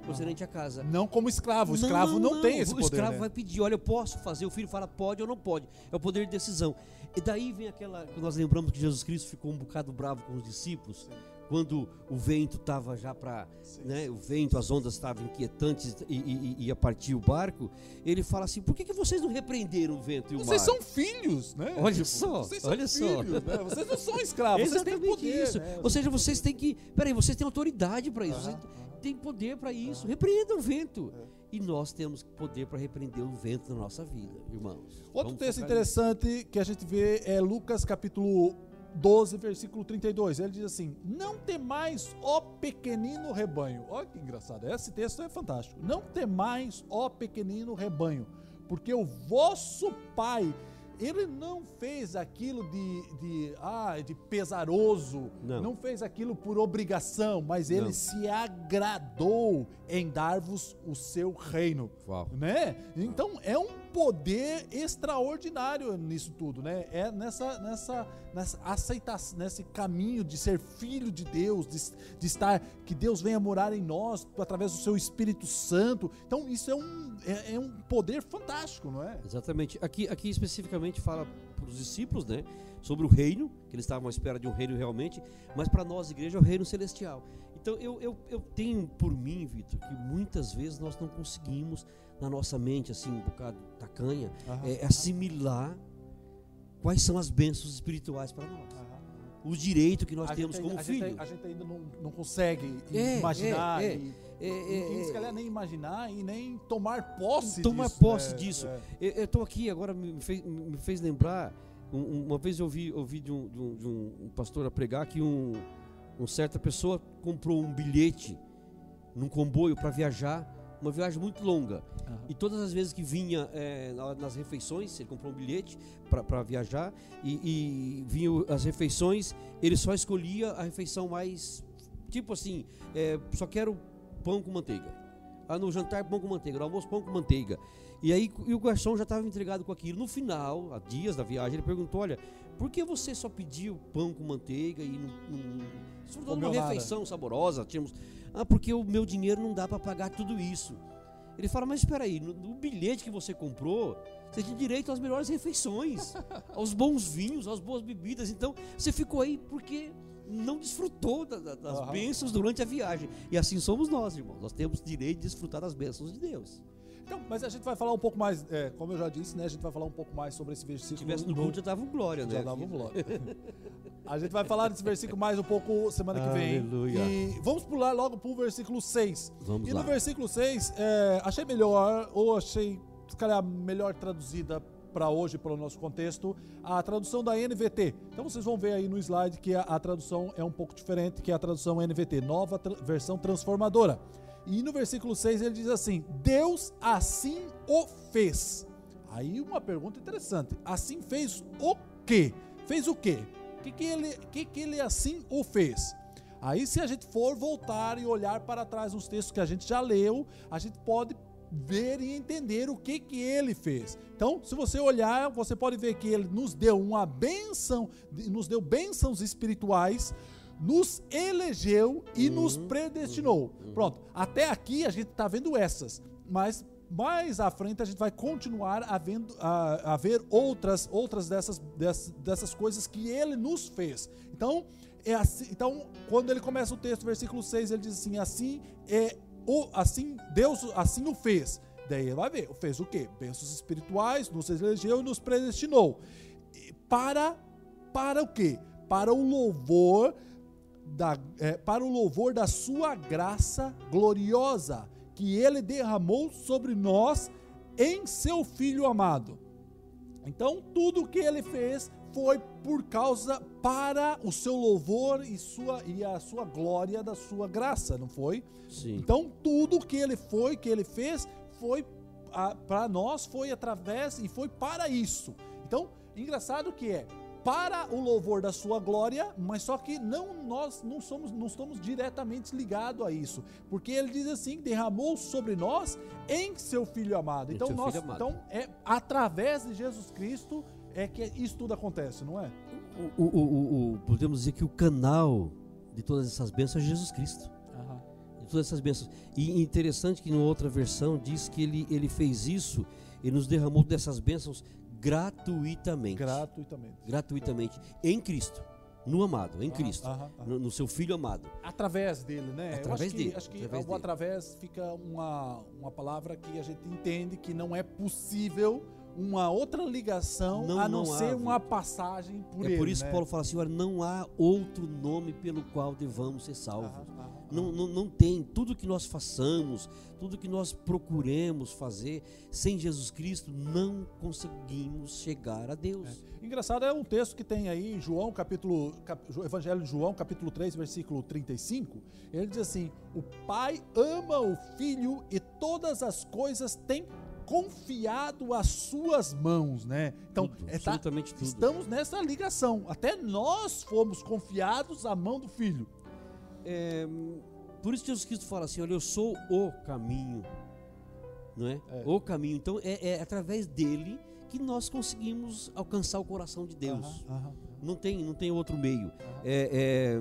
Concernente à casa. Não como escravo. O escravo não, tem esse o poder. escravo né? vai pedir, olha, eu posso fazer. O filho fala, pode ou não pode. É o poder de decisão. E daí vem aquela. que Nós lembramos que Jesus Cristo ficou um bocado bravo com os discípulos. Quando o vento estava já para. Né, o vento, as ondas estavam inquietantes e, e- e ia partir o barco. Ele fala assim: por que, que vocês não repreenderam o vento e o Vocês mar? são filhos, né? Olha só, vocês são olha só. filhos, né? Vocês não são escravos, vocês têm poder. isso. né? Ou seja, vocês têm que. Peraí, vocês têm autoridade para isso. Vocês têm poder para isso. Repreendam o vento. É. E nós temos poder para repreender o vento na nossa vida, irmãos. Outro Vamos texto interessante que a gente vê é Lucas capítulo 12, versículo 32. Ele diz assim: Não temais, ó pequenino rebanho. Olha que engraçado, esse texto é fantástico. Não temais, ó pequenino rebanho, porque o vosso Pai, ele não fez aquilo de, de, ah, de pesaroso, Não. fez aquilo por obrigação, mas ele Não. se agradou em dar-vos o seu reino Uau. né? Então é um poder extraordinário nisso tudo, né? É nessa nessa nessa aceitação, nesse caminho de ser filho de Deus, de, de estar que Deus venha morar em nós através do seu Espírito Santo. Então isso é um é, é um poder fantástico, não é? Exatamente. Aqui, aqui especificamente fala para os discípulos, né? Sobre o reino, que eles estavam à espera de um reino realmente, mas para nós, igreja, é o reino celestial. Então eu, eu, eu tenho por mim, Vitor, que muitas vezes nós não conseguimos, na nossa mente, assim, um bocado tacanha, é, assimilar quais são as bênçãos espirituais para nós. O direito que nós A temos gente, como a filho. gente, a gente ainda não, não consegue É, imaginar é, é. e, É, e, é, é, nem imaginar e nem tomar posse Tomar disso. posse É, disso. é. Eu estou aqui agora, me fez, me fez lembrar. um- um- uma vez eu ouvi, ouvi de, um, de um- de um- pastor a pregar que um, um certa pessoa comprou um bilhete num comboio para viajar, uma viagem muito longa. Aham. E todas as vezes que vinha é, na- nas refeições, ele comprou um bilhete para viajar, e, e vinham as refeições, ele só escolhia a refeição mais. Tipo assim, é, só quero pão com manteiga. Ah, no jantar, pão com manteiga, no almoço, pão com manteiga. E aí e o garçom já estava entregado com aquilo. No final, há dias da viagem, ele perguntou: Olha, por que você só pediu pão com manteiga e não. não de uma refeição saborosa? Tínhamos, ah, porque o meu dinheiro não dá para pagar tudo isso. Ele fala: Mas espera aí, no, no bilhete que você comprou, você tinha direito às melhores refeições, aos bons vinhos, às boas bebidas. Então, você ficou aí porque não desfrutou da- da- das Aham. bênçãos durante a viagem. E assim somos nós, irmãos. Nós temos direito de desfrutar das bênçãos de Deus. Então, mas a gente vai falar um pouco mais, é, como eu já disse, né? A gente vai falar um pouco mais sobre esse Se versículo. tivesse no culto, já dava um glória, né? já dava um glória. A gente vai falar desse versículo mais um pouco semana que vem. Aleluia. E vamos pular logo pro versículo 6. Vamos e lá. no versículo 6, é, achei melhor, ou achei, se calhar, melhor traduzida para hoje, pelo nosso contexto, a tradução da NVT. Então vocês vão ver aí no slide que a, a tradução é um pouco diferente, que é a tradução NVT, nova tra- versão transformadora. E no versículo 6 ele diz assim: Deus assim o fez. Aí uma pergunta interessante: assim fez o quê? Fez o quê? O que, que, ele, que, que ele assim o fez? Aí, se a gente for voltar e olhar para trás nos textos que a gente já leu, a gente pode ver e entender o que que ele fez. Então, se você olhar, você pode ver que ele nos deu uma benção, nos deu bênçãos espirituais, nos elegeu e nos predestinou. Pronto, até aqui a gente está vendo essas, mas mais à frente a gente vai continuar a, vendo, a, a ver outras, outras dessas, dessas, dessas coisas que ele nos fez. Então, é assim, então, quando ele começa o texto, versículo 6, ele diz assim: assim é o assim Deus assim o fez. Daí ele vai ver, fez o quê? Bênçãos espirituais, nos elegeu e nos predestinou. Para para o quê? Para o louvor da, é, para o louvor da sua graça gloriosa, que ele derramou sobre nós em seu Filho amado. Então, tudo que ele fez foi por causa para o seu louvor e, sua, e a sua glória da sua graça, não foi? Sim. Então, tudo que ele foi, que ele fez, foi para nós, foi através e foi para isso. Então, engraçado que é para o louvor da sua glória, mas só que não nós não somos não estamos diretamente ligados a isso, porque ele diz assim, derramou sobre nós em seu filho amado. Em Então nós, amado. então é através de Jesus Cristo é que isso tudo acontece, não é? O, o- o- o- podemos dizer que o canal de todas essas bênçãos é Jesus Cristo. De todas essas bênçãos. E interessante que em outra versão diz que ele, ele fez isso e nos derramou dessas bênçãos gratuitamente. Gratuitamente. gratuitamente em Cristo, no amado, em Cristo, aham, aham. No, no seu Filho amado. Através dele, né? Através acho que, dele, Acho que através dele. através fica uma, uma palavra que a gente entende que não é possível uma outra ligação Não- a não, não há, ser viu? uma passagem por é ele. por isso né? que Paulo fala assim: olha, não há outro nome pelo qual devamos ser salvos. Não, não, não tem. Tudo que nós façamos, tudo que nós procuremos fazer, sem Jesus Cristo, não conseguimos chegar a Deus. Engraçado é um texto que tem aí em João, capítulo, cap- Evangelho de João, capítulo 3, versículo 35. Ele diz assim: O Pai ama o Filho e todas as coisas tem confiado às suas mãos, né? Então, Tudo, é, tá- tudo. estamos nessa ligação. Até nós fomos confiados à mão do Filho. É, por isso Jesus Cristo fala assim: olha, eu sou o caminho. Não é? É. O caminho. Então é, é através dele que nós conseguimos alcançar o coração de Deus. Não tem, não tem outro meio. É, é,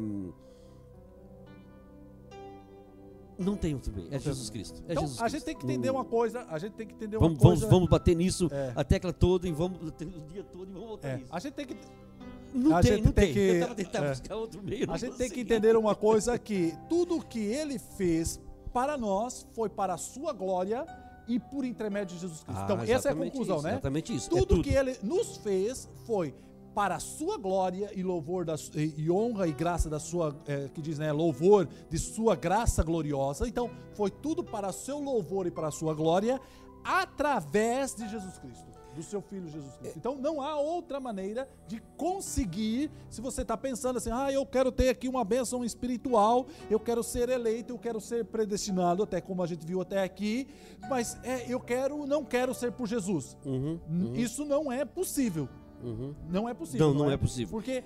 não tem outro meio. É Jesus Cristo. É Então, Jesus a gente Cristo. tem que entender uma coisa, a gente tem que entender uma Vamos, vamos, coisa. vamos bater nisso É. a tecla toda e vamos o dia todo e vamos voltar É, nisso. a gente tem que Não a tem, gente não tem que- Eu tava tentando é. buscar outro meio. A gente tem que consegui. entender uma coisa que tudo que ele fez para nós foi para a sua glória e por intermédio de Jesus Cristo. Ah, então, essa é a conclusão, isso, né? Exatamente isso. Tudo, é tudo. que ele nos fez foi para a sua glória e louvor da, e, honra e graça da sua, é, que diz, né, louvor de sua graça gloriosa. Então, foi tudo para seu louvor e para a sua glória através de Jesus Cristo, do seu filho Jesus Cristo. Então, não há outra maneira de conseguir, se você está pensando assim, ah, eu quero ter aqui uma bênção espiritual, eu quero ser eleito, eu quero ser predestinado, até como a gente viu até aqui, mas é, eu quero, não quero ser por Jesus. Uhum, Isso não é possível. uhum. Não é possível. Não, não é possível. Porque,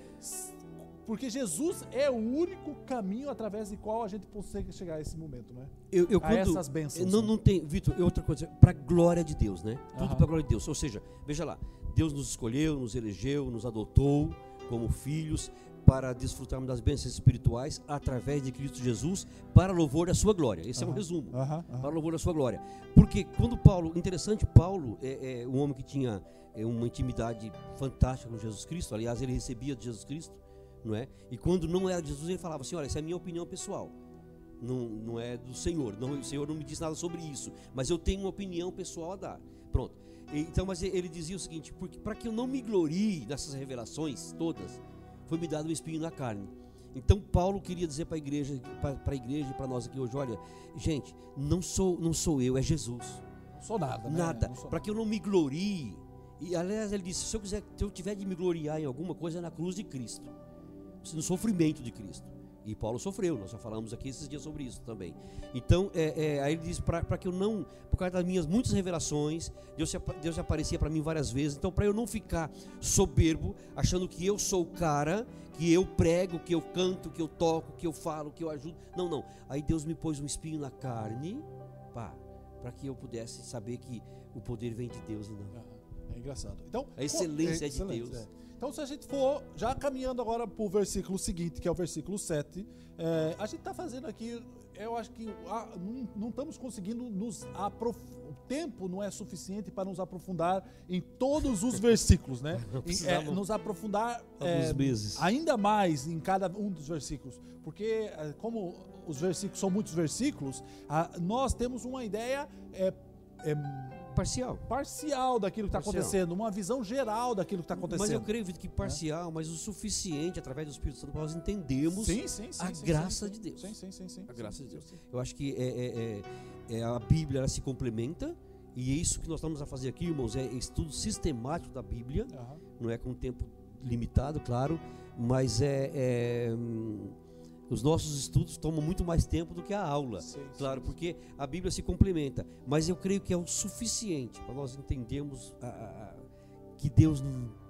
porque Jesus é o único caminho através do qual a gente consegue chegar a esse momento, né? Eu, eu A quando, essas bênçãos, Não, né? não tem, Vitor, é outra coisa, para glória de Deus, né? Tudo Aham. para glória de Deus. Ou seja, veja lá, Deus nos escolheu, nos elegeu, nos adotou como filhos para desfrutarmos das bênçãos espirituais através de Cristo Jesus para louvor da sua glória. Esse é um resumo. Aham. Para louvor da sua glória. Porque quando Paulo, interessante, Paulo é, é um homem que tinha é, uma intimidade fantástica com Jesus Cristo. Aliás, ele recebia de Jesus Cristo, não é? E quando não era de Jesus, ele falava assim: olha, essa é a minha opinião pessoal. Não, não é do Senhor. Não, o Senhor não me diz nada sobre isso. Mas eu tenho uma opinião pessoal a dar. Pronto. Então, mas ele dizia o seguinte: para que eu não me glorie nessas revelações todas, foi me dado um espinho na carne. Então Paulo queria dizer para a igreja, para a igreja e para nós aqui hoje, olha, gente, não sou, não sou eu, é Jesus. Não sou nada, né? Nada. Para que eu não me glorie. E aliás, ele disse: se eu quiser, se eu tiver de me gloriar em alguma coisa, é na cruz de Cristo, no sofrimento de Cristo. E Paulo sofreu, nós já falamos aqui esses dias sobre isso também. Então, é, é, aí ele diz para que eu não, por causa das minhas muitas revelações, Deus, se Deus aparecia para mim várias vezes. Então, para eu não ficar soberbo, achando que eu sou o cara, que eu prego, que eu canto, que eu toco, que eu falo, que eu ajudo. Não, não. Aí Deus me pôs um espinho na carne, pá, para que eu pudesse saber que o poder vem de Deus e não. É engraçado. Então, A excelência é de excelente, Deus. É. Então, se a gente for já caminhando agora para o versículo seguinte, que é o versículo 7, é, a gente está fazendo aqui, eu acho que ah, não, não estamos conseguindo nos aprofundar. O tempo não é suficiente para nos aprofundar em todos os versículos, né? Em, é, nos aprofundar é, meses. ainda mais em cada um dos versículos, porque eh, como os versículos são muitos versículos, ah, nós temos uma ideia é, é, parcial. parcial daquilo que está acontecendo, uma visão geral daquilo que está Mas eu acontecendo. creio que parcial, mas o suficiente através do Espírito Santo para nós entendermos sim, sim, sim, a graça de Deus. Sim, sim, sim, sim. a graça de Deus. Eu acho que é, é- é- é a Bíblia ela se complementa e é isso que nós estamos a fazer aqui, irmãos, é estudo sistemático da Bíblia. Aham. não é com tempo limitado, claro, mas é, é, hum, os nossos estudos tomam muito mais tempo do que a aula, Sim, claro, sim. porque a Bíblia se complementa, mas eu creio que é o suficiente para nós entendermos a- a- que Deus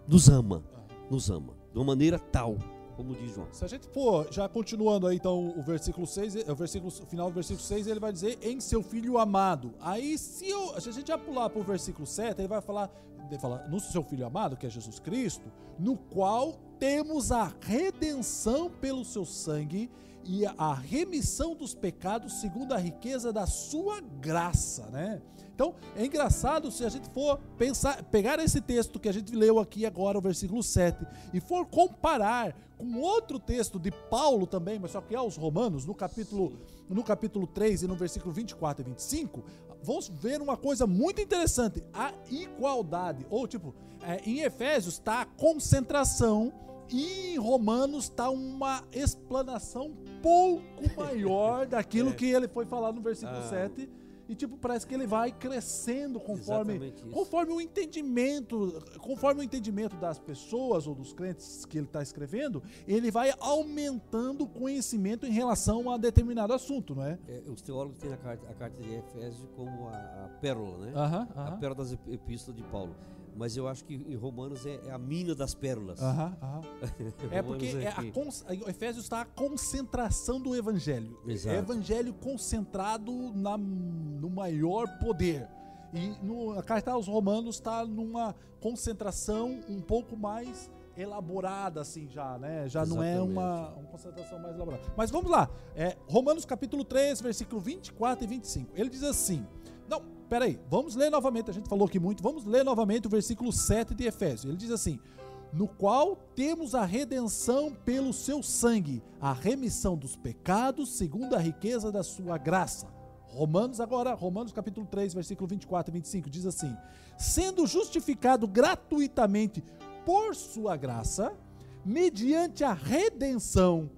nos ama, nos ama, de uma maneira tal, como diz João. Se a gente for, já continuando aí então o versículo 6, é o versículo o final do versículo 6, ele vai dizer em seu filho amado. Aí se, eu, se a gente já pular para o versículo 7, ele vai falar, ele no seu filho amado, que é Jesus Cristo, no qual temos a redenção pelo seu sangue e a remissão dos pecados segundo a riqueza da sua graça, né? Então, é engraçado se a gente for pensar, pegar esse texto que a gente leu aqui agora, o versículo 7, e for comparar com outro texto de Paulo também, mas só que é aos Romanos, no capítulo, no capítulo 3 e no versículo 24 e 25, vamos ver uma coisa muito interessante, a igualdade, ou tipo, é, em Efésios está a concentração e em Romanos está uma explanação pouco maior daquilo que ele foi falar no versículo Ah. 7. E tipo, parece que ele vai crescendo conforme, conforme o entendimento, conforme o entendimento das pessoas ou dos crentes que ele está escrevendo, ele vai aumentando o conhecimento em relação a determinado assunto, não é? É, os teólogos têm a carta, a carta de Efésios como a, a pérola, né? Aham, A pérola das ep- epístolas de Paulo. Mas eu acho que em Romanos é, é a mina das pérolas. Aham, aham. É porque é a cons- a Efésios está a concentração do evangelho. Exato. É evangelho concentrado na, no maior poder. E no, a carta aos Romanos está numa concentração um pouco mais elaborada, assim, já, né? Já não é uma, uma concentração mais elaborada. Mas vamos lá. É, Romanos capítulo 3, versículo 24 e 25. Ele diz assim. Peraí, vamos ler novamente. A gente falou aqui muito. Vamos ler novamente o versículo 7 de Efésios. Ele diz assim: no qual temos a redenção pelo seu sangue, a remissão dos pecados, segundo a riqueza da sua graça. Romanos agora, Romanos capítulo 3, versículo 24 e 25 diz assim: sendo justificado gratuitamente por sua graça, mediante a redenção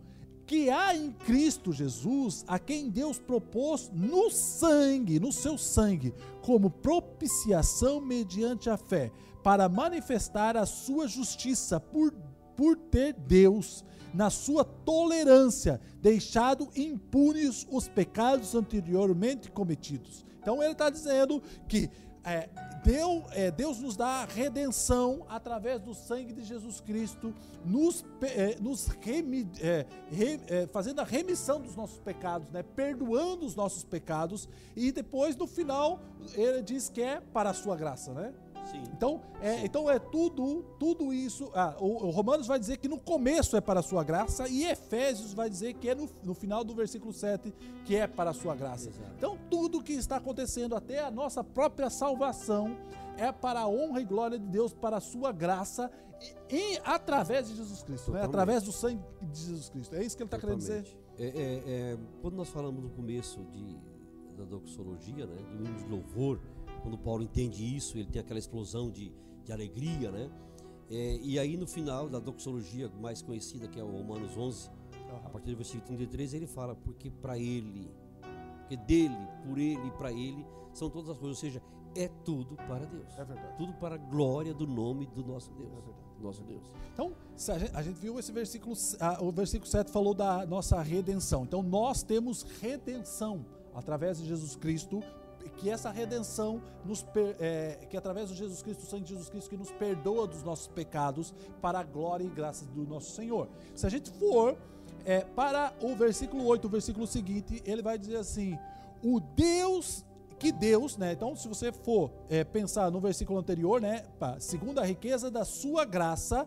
que há em Cristo Jesus, a quem Deus propôs no sangue, no seu sangue, como propiciação mediante a fé, para manifestar a sua justiça por, por ter Deus, na sua tolerância, deixado impunes os pecados anteriormente cometidos. Então ele está dizendo que é, Deus, é, Deus nos dá redenção através do sangue de Jesus Cristo, nos, é, nos remi- é, re- é, fazendo a remissão dos nossos pecados, né? perdoando os nossos pecados, e depois no final ele diz que é para a sua graça, né? Sim. Então é, então é tudo, tudo isso. Ah, o, o Romanos vai dizer que no começo é para a sua graça, e Efésios vai dizer que é no, no final do versículo 7 que é para a sua graça. Exato. Então tudo que está acontecendo, até a nossa própria salvação, é para a honra e glória de Deus, para a sua graça, e, e através de Jesus Cristo, né? Através do sangue de Jesus Cristo. É isso que ele está querendo dizer? É, é, é, quando nós falamos no começo de, da doxologia, né, do hino de louvor, quando Paulo entende isso, ele tem aquela explosão de, de alegria, né? É, e aí no final da doxologia mais conhecida, que é o Romanos 11, a partir do versículo 33, ele fala, porque para ele, porque dele, por ele e para ele, são todas as coisas, ou seja, é tudo para Deus. É verdade. Tudo para a glória do nome do nosso Deus. É verdade. Nosso Deus. Então, se a gente, a gente viu esse versículo, ah, o versículo 7 falou da nossa redenção. Então, nós temos redenção através de Jesus Cristo, que essa redenção nos per- é, que através de Jesus Cristo, o sangue de Jesus Cristo que nos perdoa dos nossos pecados para a glória e graça do nosso Senhor. Se a gente for é, para o versículo 8, o versículo seguinte, ele vai dizer assim: o Deus que Deus, né? Então, se você for é, pensar no versículo anterior, né? Segundo a riqueza da sua graça,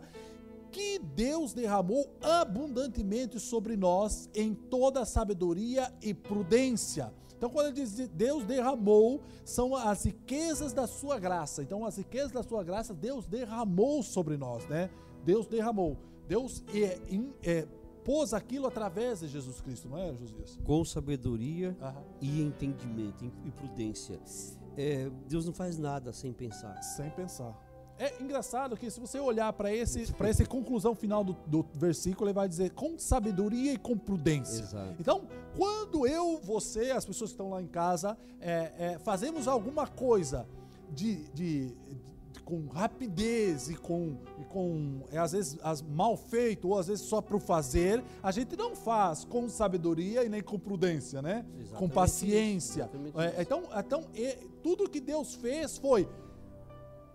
que Deus derramou abundantemente sobre nós em toda sabedoria e prudência. Então, quando ele diz Deus derramou, são as riquezas da sua graça. Então, as riquezas da sua graça, Deus derramou sobre nós, né? Deus derramou. Deus é, é, pôs aquilo através de Jesus Cristo, não é, Josias? Com sabedoria Aham. e entendimento e prudência. é, Deus não faz nada sem pensar. Sem pensar. É engraçado que se você olhar para esse, para essa conclusão final do, do versículo, ele vai dizer com sabedoria e com prudência. Exato. Então, quando eu, você, as pessoas que estão lá em casa, é, é, fazemos alguma coisa de, de, de- com rapidez e com, e com é, às vezes as, mal feito ou às vezes só para o fazer, a gente não faz com sabedoria e nem com prudência, né? com Exatamente paciência. isso, exatamente É, isso. então, então e- tudo que Deus fez foi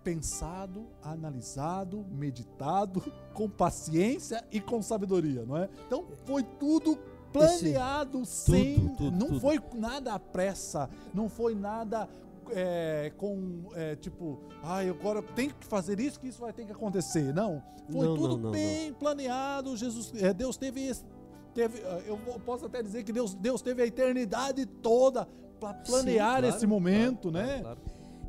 pensado, analisado, meditado, com paciência e com sabedoria, não é? Então foi tudo planeado sem, tudo, não tudo. foi nada à pressa, não foi nada é, com é, tipo, ai, agora tem que fazer isso que isso vai ter que acontecer. Não, foi Não, tudo não, não, bem planeado. Jesus, é, Deus teve esse teve, ah, eu posso até dizer que Deus, Deus teve a eternidade toda para planear Sim, claro, esse momento, claro, né? claro.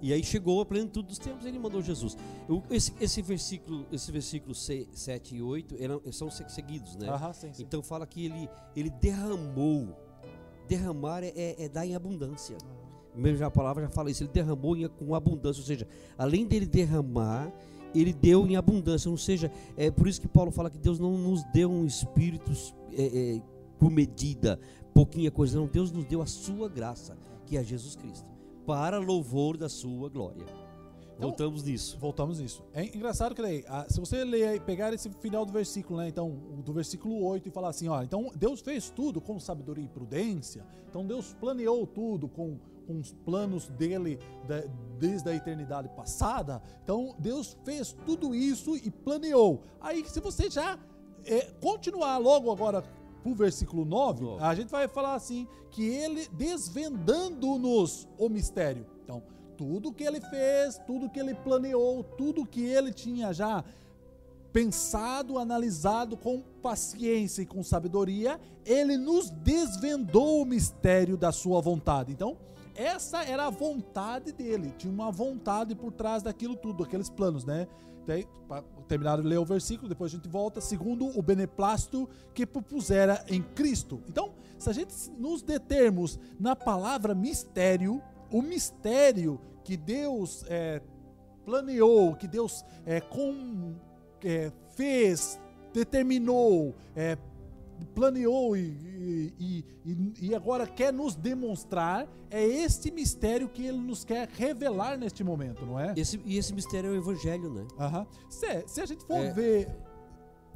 E aí chegou a plenitude dos tempos, ele mandou Jesus. Eu- esse, esse versículo, esse versículo 7 e 8 eram, são se- seguidos, né? Aham, sim, sim. Então fala que ele, ele derramou. Derramar é, é- é dar em abundância. Mesmo já a palavra já fala isso, ele derramou em- com abundância, ou seja, além dele derramar, ele deu em abundância, ou seja, é por isso que Paulo fala que Deus não nos deu um espírito é, é, por medida, pouquinha coisa, não, Deus nos deu a sua graça, que é Jesus Cristo, para louvor da sua glória. Então, Voltamos nisso. Voltamos nisso. É engraçado que daí, se você ler pegar esse final do versículo, né? Então, do versículo 8 e falar assim, ó, então Deus fez tudo com sabedoria e prudência. Então Deus planeou tudo com, com os planos dele desde a eternidade passada. Então Deus fez tudo isso e planeou. Aí se você já é, continuar logo agora pro versículo 9, Nove. a gente vai falar assim, que ele desvendando-nos o mistério. Então, tudo que ele fez, tudo que ele planeou, tudo que ele tinha já pensado, analisado com paciência e com sabedoria, ele nos desvendou o mistério da sua vontade. Então, essa era a vontade dele, tinha uma vontade por trás daquilo tudo, aqueles planos, né? Para terminar de ler o versículo, depois a gente volta, segundo o beneplácito que propusera em Cristo. Então, se a gente nos determos na palavra mistério, o mistério que Deus é, planeou, que Deus é, com, é, fez, determinou, é, planeou e, e, e, e agora quer nos demonstrar, é este mistério que ele nos quer revelar neste momento, não é? Esse, e esse mistério é o evangelho, né? Aham. Se, se a gente for É. ver.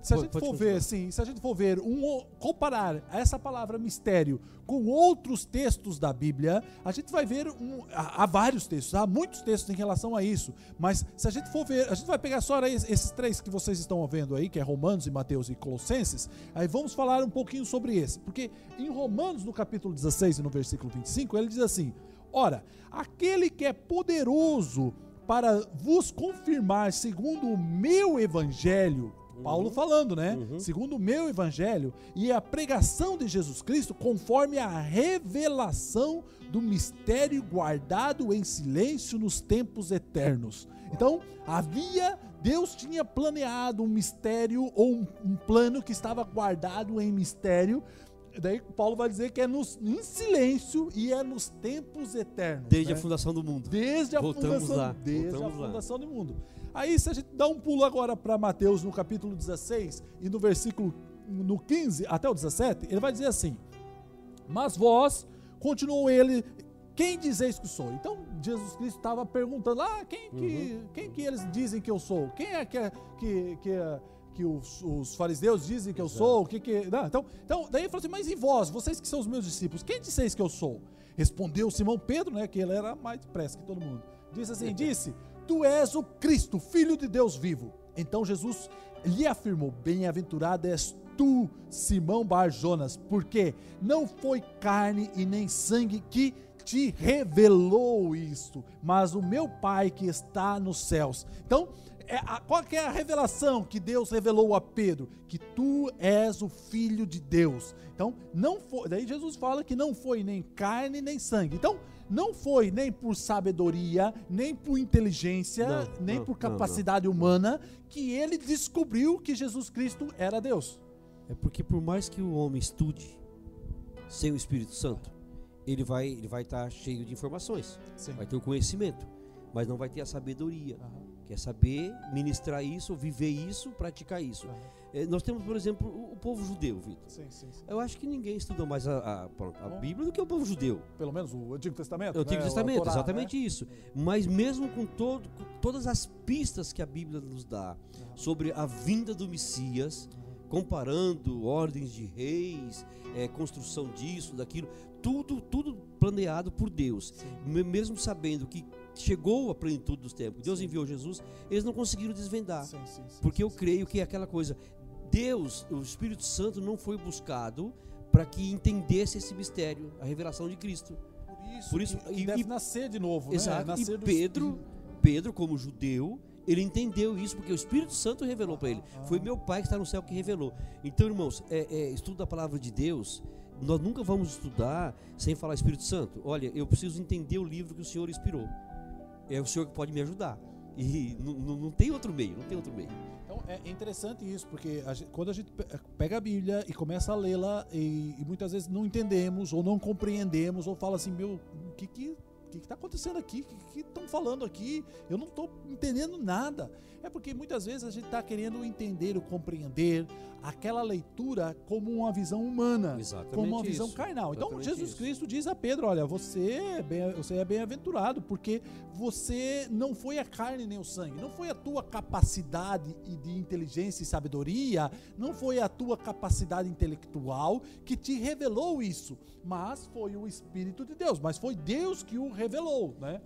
Se a gente pode for continuar. ver, assim, se a gente for ver, um, comparar essa palavra mistério com outros textos da Bíblia, a gente vai ver, um, há, vários textos, há muitos textos em relação a isso, mas se a gente for ver, a gente vai pegar só es- esses três que vocês estão vendo aí, que é Romanos e Mateus e Colossenses, aí vamos falar um pouquinho sobre esse, porque em Romanos, no capítulo 16 e no versículo 25, ele diz assim, ora, aquele que é poderoso para vos confirmar segundo o meu evangelho, Paulo falando, né? Segundo o meu evangelho e a pregação de Jesus Cristo, conforme a revelação do mistério guardado em silêncio nos tempos eternos. Então, havia, Deus tinha planeado um mistério ou um, um plano que estava guardado em mistério. Daí Paulo vai dizer que é nos, em silêncio e é nos tempos eternos. Desde né? a fundação do mundo. Desde a Voltamos fundação, lá, desde voltamos a lá. fundação do mundo. Aí se a gente dá um pulo agora para Mateus no capítulo 16 e no versículo no 15 até o 17, ele vai dizer assim: "Mas vós, continuou ele, quem dizeis que sou?" Então Jesus Cristo estava perguntando: "Ah, quem que Uhum. quem que eles dizem que eu sou? Quem é que é- que que é- que os, os fariseus dizem que eu sou, o que que... Não, então, então, daí ele falou assim, mas e vós, vocês que são os meus discípulos, quem disseis que eu sou? Respondeu Simão Pedro, né, que ele era mais depressa que todo mundo. Disse assim, disse, tu és o Cristo, filho de Deus vivo. Então Jesus lhe afirmou, bem-aventurado és tu, Simão Barjonas, porque não foi carne e nem sangue que te revelou isto, mas o meu Pai que está nos céus. Então, é a- qual é a revelação que Deus revelou a Pedro? Que tu és o filho de Deus. Então, não foi. Daí Jesus fala que não foi nem carne nem sangue. Então, não foi nem por sabedoria, nem por inteligência, Não, nem não, por não, capacidade humana que ele descobriu que Jesus Cristo era Deus. É porque por mais que o homem estude sem o Espírito Santo, ele vai ele vai estar cheio de informações, Sim. vai ter o conhecimento, mas não vai ter a sabedoria. Aham, Quer saber ministrar isso, viver isso, praticar isso. aham. Eh, nós temos, por exemplo, o, o povo judeu, Vitor. Sim, sim, sim. Eu acho que ninguém estuda mais a, a- pronto, a. Bíblia do que o povo judeu. Pelo menos o Antigo Testamento. É o Antigo né? Testamento, Torá, exatamente né? isso. Mas mesmo com, todo, com todas as pistas que a Bíblia nos dá sobre a vinda do Messias, comparando ordens de reis, eh, construção disso, daquilo, tudo, tudo planeado por Deus. Sim. Me- Mesmo sabendo que chegou a plenitude dos tempos, Deus Sim. enviou Jesus, eles não conseguiram desvendar. Sim, sim, Porque eu creio que é aquela coisa, Deus, o Espírito Santo não foi buscado para que entendesse esse mistério, a revelação de Cristo. Por isso, Por isso- e- deve e- nascer de novo, né? Exato. Nascer E Pedro. Pedro, como judeu, ele entendeu isso porque o Espírito Santo revelou para ele. Ah, Foi ah. meu Pai que está no céu que revelou. Então, irmãos, é, é, estudo da palavra de Deus. Nós nunca vamos estudar sem falar Espírito Santo. Olha, eu preciso entender o livro que o Senhor inspirou. É o Senhor que pode me ajudar. E não, não- não tem outro meio, não tem outro meio. Então é interessante isso, porque a gente- quando a gente pe- pega a Bíblia e começa a lê-la e, e muitas vezes não entendemos ou não compreendemos ou fala assim, meu, o que que o que está acontecendo aqui? O que estão falando aqui? Eu não estou entendendo nada. É porque muitas vezes a gente está querendo entender ou compreender aquela leitura como uma visão humana, Exatamente como uma visão isso. carnal. Então Exatamente Jesus isso. Cristo diz a Pedro: Olha, você é bem- você é bem-aventurado, porque você não foi a carne nem o sangue, não foi a tua capacidade de inteligência e sabedoria, não foi a tua capacidade intelectual que te revelou isso, mas foi o Espírito de Deus, mas foi Deus que o revelou, né?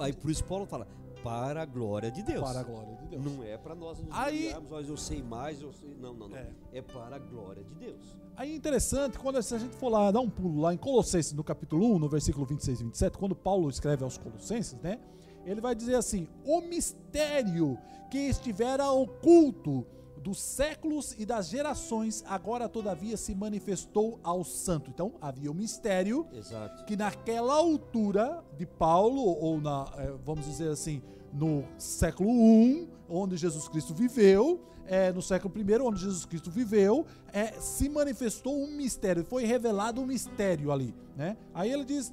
Aí por isso Paulo fala, para a glória de Deus. Para a glória de Deus. Não é para nós nos Aí- gloriarmos, nós eu sei mais, eu sei. Não, não, não. É. É, para a glória de Deus. Aí é interessante, quando se a gente for lá, dar um pulo lá em Colossenses, no capítulo 1, no versículo 26 e 27, quando Paulo escreve aos Colossenses, né? Ele vai dizer assim: O mistério que estivera oculto dos séculos e das gerações, agora todavia se manifestou ao santo. Então, havia um mistério Exato. que naquela altura de Paulo, ou na, eh, vamos dizer assim, no século I, onde Jesus Cristo viveu, eh, no século I, onde Jesus Cristo viveu, eh, se manifestou um mistério, foi revelado um mistério ali. Né? Aí ele diz: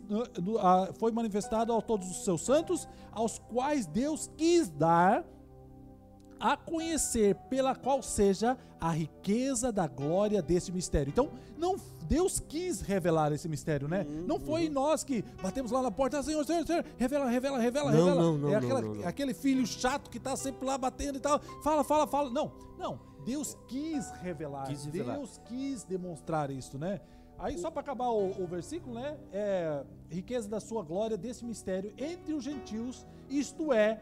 foi manifestado a todos os seus santos, aos quais Deus quis dar a conhecer pela qual seja a riqueza da glória desse mistério. Então, não Deus quis revelar esse mistério, né? Uhum, não foi nós que batemos lá na porta, "Ah, Senhor, Senhor, Senhor, revela, revela, revela, Não, revela. não, não, é não, aquela- aquele filho chato que tá sempre lá batendo e tal. Fala, fala, fala. Não, não. Deus quis revelar. Quis revelar. Deus quis demonstrar isso, né? Aí, só para acabar o, o versículo, né? É riqueza da sua glória desse mistério entre os gentios, isto é,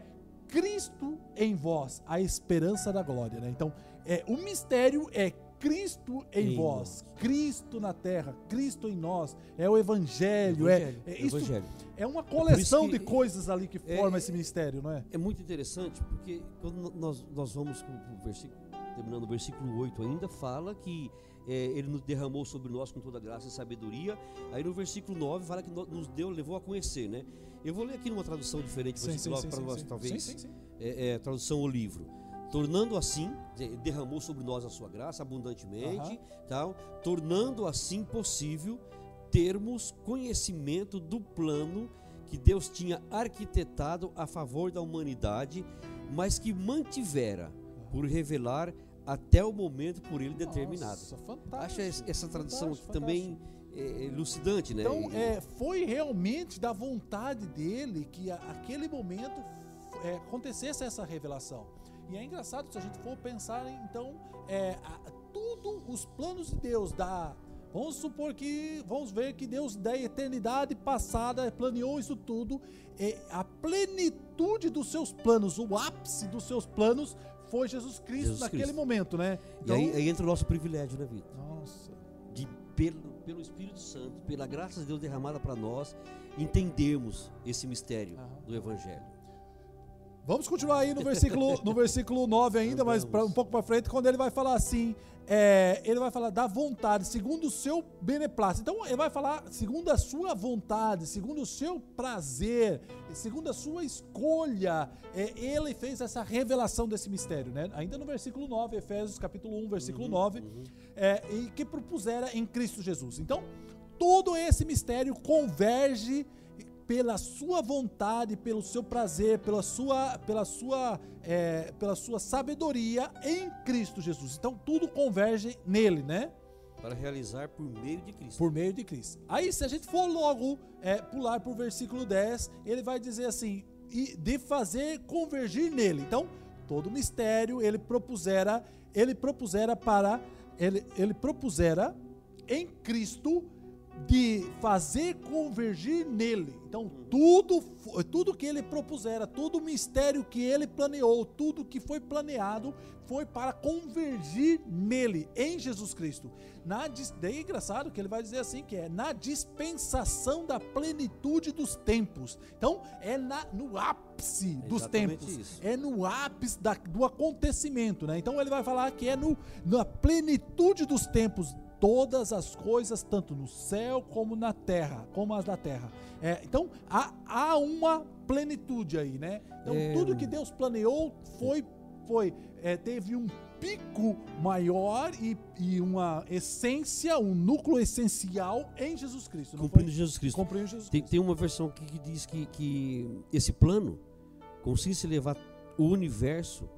Cristo em vós, a esperança da glória, né? Então, é, o mistério é Cristo em, Em vós, Cristo na terra, Cristo em nós, é o evangelho, é, Evangelho, é isso evangelho. é uma coleção que- de coisas ali que é- forma esse mistério, não é? É muito interessante porque quando nós, nós vamos com o versículo, terminando o versículo 8 ainda, fala que é, ele nos derramou sobre nós com toda graça e sabedoria. Aí no versículo 9 fala que no- nos deu, levou a conhecer, né? Eu vou ler aqui numa tradução diferente, Sim, versículo sim, 9 sim, para nós, talvez. Sim, sim, sim. É, é, tradução o livro. Tornando assim, de- derramou sobre nós a sua graça abundantemente, Aham. tal, tornando assim possível termos conhecimento do plano que Deus tinha arquitetado a favor da humanidade, mas que mantivera por revelar até o momento por ele determinado. Nossa, fantástico. Acha es- essa tradução fantástico, também é, elucidante, né? Então, E- é, foi realmente da vontade dele que a, aquele momento é, acontecesse essa revelação. E é engraçado se a gente for pensar, então, é, a- tudo os planos de Deus da. Vamos supor que, vamos ver que Deus da eternidade passada planeou isso tudo. É, a plenitude dos seus planos, o ápice dos seus planos foi Jesus Cristo Jesus naquele Cristo. momento, né? e aí, aí entra o nosso privilégio, né, Vitor? nossa. de pelo, pelo Espírito Santo, pela graça de Deus derramada para nós, entendermmos esse mistério Aham. do Evangelho. Vamos continuar aí no versículo, no versículo 9 ainda, mas pra, um pouco para frente, quando ele vai falar assim, é, ele vai falar da vontade, segundo o seu beneplácito. Então ele vai falar segundo a sua vontade, segundo o seu prazer, segundo a sua escolha, é, ele fez essa revelação desse mistério, né? Ainda no versículo 9, Efésios capítulo 1, versículo 9, é, e que propusera em Cristo Jesus. Então, todo esse mistério converge pela sua vontade, pelo seu prazer, pela sua, pela sua, é, pela sua sabedoria em Cristo Jesus. Então tudo converge nele, né? Para realizar por meio de Cristo. Por meio de Cristo. Aí, se a gente for logo é, pular para o versículo 10, ele vai dizer assim: e de fazer convergir nele. Então, todo mistério ele propusera, ele propusera para ele, ele propusera em Cristo de fazer convergir nele. Então, tudo, tudo que ele propusera, todo o mistério que ele planeou, tudo que foi planeado, foi para convergir nele, em Jesus Cristo. Na, daí é engraçado que ele vai dizer assim, que é na dispensação da plenitude dos tempos. Então, é na, no ápice dos tempos. Isso. É no ápice da, do acontecimento, né? Então, ele vai falar que é no, na plenitude dos tempos todas as coisas, tanto no céu como na terra, como as da terra. É, então, há, há uma plenitude aí, né? Então, é... tudo que Deus planeou foi, foi é, teve um pico maior e, e, uma essência, um núcleo essencial em Jesus Cristo. Cumprindo Jesus Cristo. Cumprindo Jesus Cristo. Tem, tem uma versão aqui que diz que, que esse plano consiste em levar o universo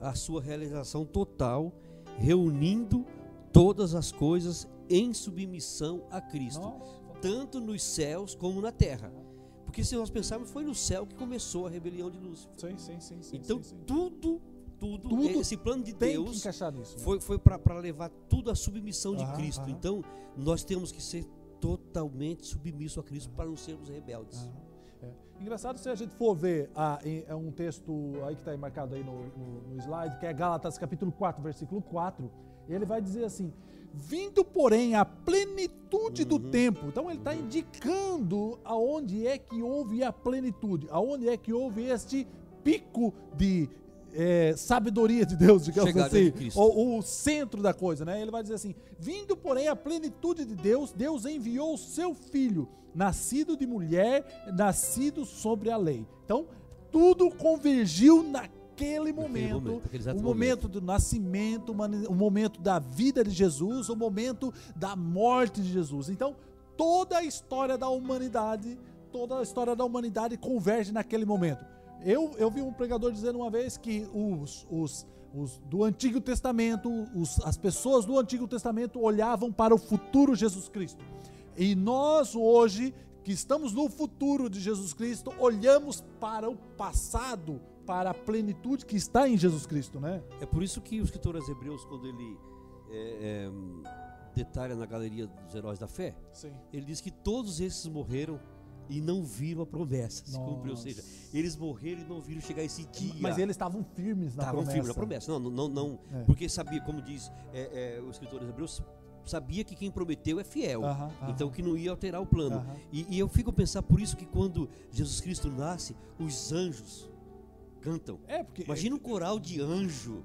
à sua realização total, reunindo todas as coisas em submissão a Cristo, Nossa. tanto nos céus como na terra. Porque se nós pensarmos, foi no céu que começou a rebelião de Lúcifer. Sim, sim, sim, sim então sim, sim. tudo, tudo, tudo, esse plano de Deus nisso, né? foi, foi para levar tudo à submissão de Cristo. Então nós temos que ser totalmente submissos a Cristo para não sermos rebeldes. É. Engraçado se a gente for ver ah, é um texto aí que está marcado aí no, no, no slide, que é Gálatas capítulo 4, versículo 4 ele vai dizer assim: vindo, porém, a plenitude uhum. do tempo. Então ele está indicando aonde é que houve a plenitude, aonde é que houve este pico de é, sabedoria de Deus, digamos Chegada assim, ou o centro da coisa, né? Ele vai dizer assim: vindo, porém, a plenitude de Deus, Deus enviou o seu filho, nascido de mulher, nascido sobre a lei. Então, tudo convergiu na naquele momento, momento o momento, momento do nascimento, o momento da vida de Jesus, o momento da morte de Jesus. Então, toda a história da humanidade, toda a história da humanidade converge naquele momento. Eu, eu vi um pregador dizendo uma vez que os, os, os do Antigo Testamento, os, as pessoas do Antigo Testamento olhavam para o futuro Jesus Cristo. E nós hoje, que estamos no futuro de Jesus Cristo, olhamos para o passado para a plenitude que está em Jesus Cristo, né? É por isso que o escritor aos Hebreus, quando ele é, é, detalha na galeria dos heróis da fé, Sim. ele diz que todos esses morreram e não viram a promessa se cumprir. Ou seja, eles morreram e não viram chegar esse dia. Mas eles estavam firmes na estavam promessa. Estavam firmes na promessa. Não, não, não. É. Porque sabia, como diz é, é, o escritor dos Hebreus, sabia que quem prometeu é fiel. Uh -huh, uh -huh. Então que não ia alterar o plano. Uh -huh. e, e eu fico a pensar por isso que quando Jesus Cristo nasce, os anjos cantam. É, porque. Imagina um coral de anjo.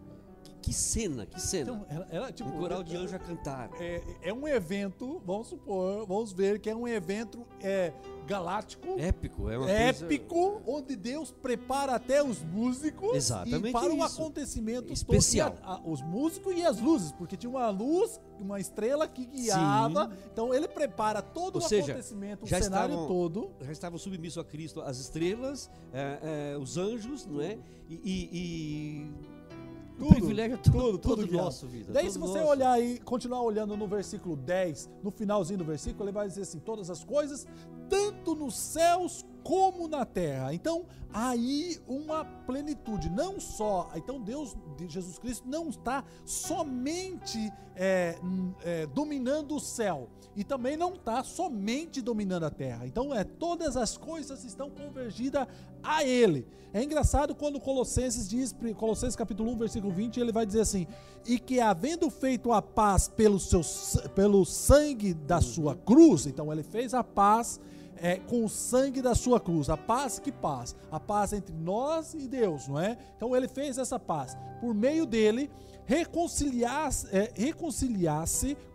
Que, cena, que cena. Então, ela, ela, tipo, um coral de anjo a cantar. É, é um evento, vamos supor, vamos ver que é um evento é, galáctico. Épico, é uma Épico, coisa... onde Deus prepara até os músicos. Exatamente. Para o acontecimento especial. A, a, os músicos e as luzes, porque tinha uma luz, uma estrela que guiava. Sim. Então ele prepara todo Ou o seja, acontecimento, o cenário estavam, todo. Já estavam submissos a Cristo as estrelas, é, é, os anjos, não é? e, e, e tudo, o privilégio é tudo, tudo, tudo, tudo nosso, vida. Daí, se você nosso. olhar e continuar olhando no versículo 10, no finalzinho do versículo, ele vai dizer assim: todas as coisas, tanto nos céus como na terra. Então, aí uma plenitude, não só. Então, Deus, Jesus Cristo, não está somente é, é, dominando o céu e também não está somente dominando a terra. Então, é todas as coisas estão convergidas a Ele. É engraçado quando Colossenses diz, Colossenses capítulo 1, versículo 20, ele vai dizer assim: e que havendo feito a paz pelo, seu, pelo sangue da sua cruz, então ele fez a paz é, com o sangue da sua cruz, a paz que paz, a paz entre nós e Deus, não é? Então ele fez essa paz. Por meio dele, reconciliar-se é, reconciliar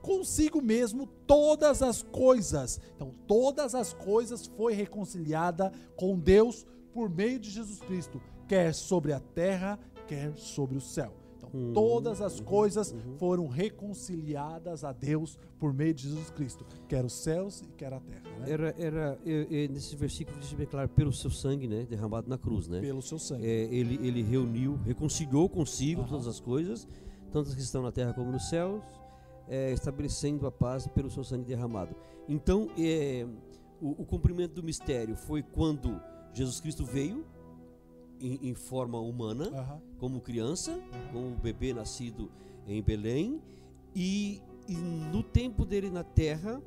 consigo mesmo todas as coisas. Então, todas as coisas foi reconciliada com Deus por meio de Jesus Cristo, quer sobre a terra, quer sobre o céu. Então, Uhum, todas as uhum, coisas uhum. foram reconciliadas a Deus por meio de Jesus Cristo, quer os céus e quer a terra, né? Era, era é, é, nesse versículo diz bem claro, pelo seu sangue, né, derramado na cruz, né? Pelo seu sangue. É, ele, ele reuniu, reconciliou consigo Aham. todas as coisas, tanto as que estão na terra como nos céus, é, estabelecendo a paz pelo seu sangue derramado. Então, é, o, o cumprimento do mistério foi quando Jesus Cristo veio em, em forma humana, Aham. como criança, como bebê nascido em Belém, e, e no tempo dele na terra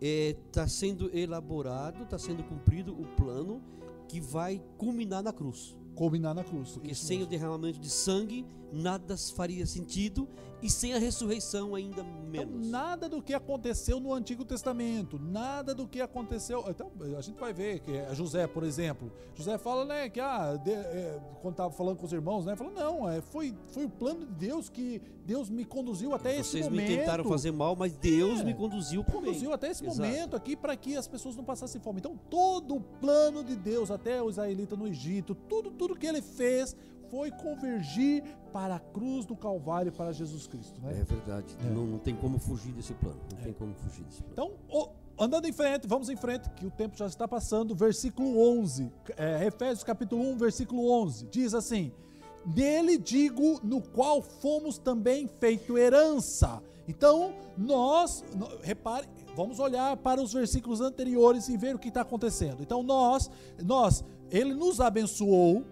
está sendo elaborado, está sendo cumprido o plano que vai culminar na cruz. Culminar na cruz. Porque sem o mesmo. derramamento de sangue, nada faria sentido, e sem a ressurreição, ainda Então, menos. nada do que aconteceu no Antigo Testamento, nada do que aconteceu. Então, a gente vai ver que é José, por exemplo. José fala, né, que ah, de- é, quando estava falando com os irmãos, né, falou: não, é, foi, foi o plano de Deus que Deus me conduziu até esse Vocês momento. me tentaram fazer mal, mas Deus É, me conduziu para o bem. conduziu até esse Exato. momento aqui para que as pessoas não passassem fome. Então, todo o plano de Deus, até o israelita no Egito, tudo, tudo que ele fez foi convergir para a cruz do Calvário para Jesus Cristo. Né? É verdade. É. Não, não tem como fugir desse plano. Não tem como fugir desse plano. Então, o- andando em frente, vamos em frente, que o tempo já está passando. Versículo 11, é, Efésios capítulo 1, versículo 11, diz assim: Nele digo, no qual fomos também feito herança. Então, nós, repare, vamos olhar para os versículos anteriores e ver o que está acontecendo. Então, nós, nós, ele nos abençoou,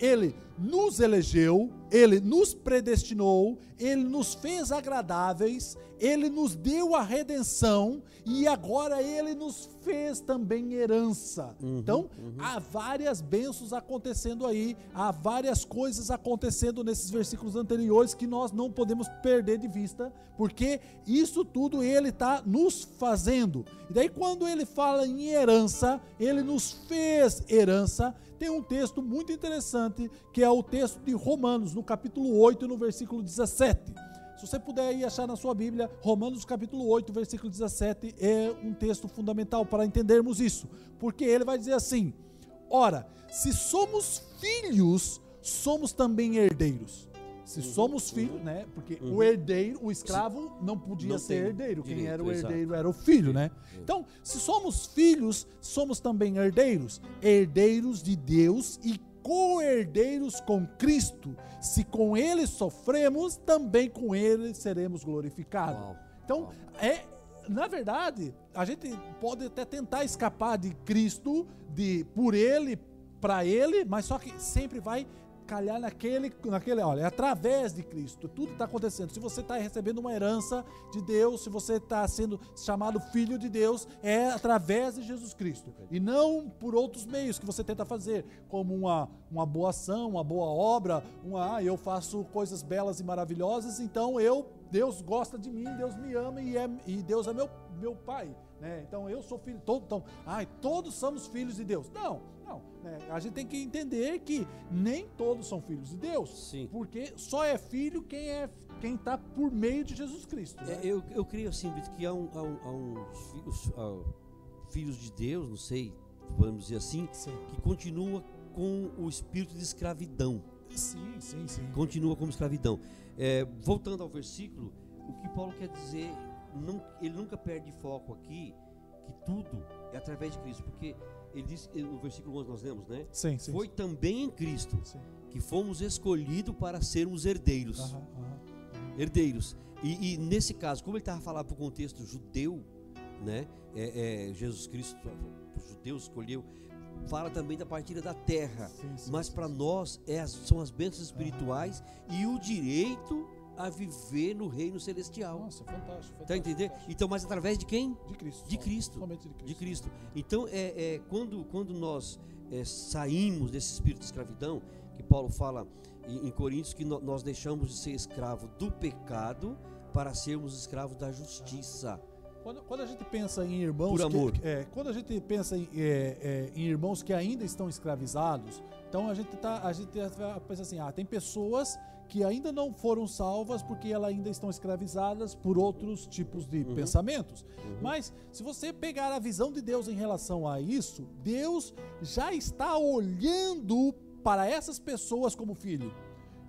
ele nos elegeu, ele nos predestinou, ele nos fez agradáveis, ele nos deu a redenção e agora ele nos fez também herança. então, há várias bênçãos acontecendo aí, há várias coisas acontecendo nesses versículos anteriores que nós não podemos perder de vista, porque isso tudo ele está nos fazendo. E daí, quando ele fala em herança, ele nos fez herança. Tem um texto muito interessante que é o texto de Romanos, no capítulo 8, no versículo 17. Se você puder ir achar na sua Bíblia, Romanos capítulo 8, versículo 17 é um texto fundamental para entendermos isso, porque ele vai dizer assim: Ora, se somos filhos, somos também herdeiros. Se somos filhos, né? Porque o herdeiro, o escravo, não podia Não ser herdeiro. Quem direito, era o exato. herdeiro era o filho, né? Então, se somos filhos, somos também herdeiros, herdeiros de Deus e co-herdeiros com Cristo. Se com ele sofremos, também com ele seremos glorificados. Uau, Então, uau. é na verdade, a gente pode até tentar escapar de Cristo, de por ele, para ele, mas só que sempre vai calhar naquele, naquele, olha, é através de Cristo, tudo está acontecendo. Se você está recebendo uma herança de Deus, se você está sendo chamado filho de Deus, é através de Jesus Cristo e não por outros meios que você tenta fazer, como uma, uma boa ação, uma boa obra, uma, ah, eu faço coisas belas e maravilhosas, então eu Deus gosta de mim, Deus me ama e, é, e Deus é meu, meu pai. Né? Então eu sou filho, todo, então, ai, todos somos filhos de Deus. Não, não. né? A gente tem que entender que nem todos são filhos de Deus. Sim. Porque só é filho quem é quem está por meio de Jesus Cristo. né? É, eu, eu creio assim, Vitor, que há, um, há, um, há uns fi- os- há filhos de Deus, não sei, podemos dizer assim, Sim. que continua com o espírito de escravidão. sim, sim, sim. Continua como escravidão. É, voltando ao versículo, o que Paulo quer dizer, ele nunca perde foco aqui, que tudo é através de Cristo, porque ele diz, no versículo 11 nós lemos, né? Sim, sim. Foi também em Cristo sim. que fomos escolhidos para sermos herdeiros. Aham, aham. herdeiros. E, e nesse caso, como ele estava falando para o contexto judeu, né? É, é, Jesus Cristo, os judeus escolheu, fala também da partilha da terra. Sim, Mas para nós é são as bênçãos espirituais e o direito a viver no reino celestial. Nossa, fantástico. Tá entendendo? Então, mas através de quem? De Cristo. De Cristo. Somente de Cristo. De Cristo. Então, é, é, quando, quando nós é, saímos desse espírito de escravidão, que Paulo fala em, em Coríntios, que no- nós deixamos de ser escravo do pecado para sermos escravos da justiça. Quando, quando a gente pensa em irmãos. Por que- é, quando a gente pensa em, é, é, em irmãos que ainda estão escravizados, então a gente, tá, a gente pensa assim: ah, tem pessoas que ainda não foram salvas porque elas ainda estão escravizadas por outros tipos de Uhum. pensamentos. Mas se você pegar a visão de Deus em relação a isso, Deus já está olhando para essas pessoas como filho.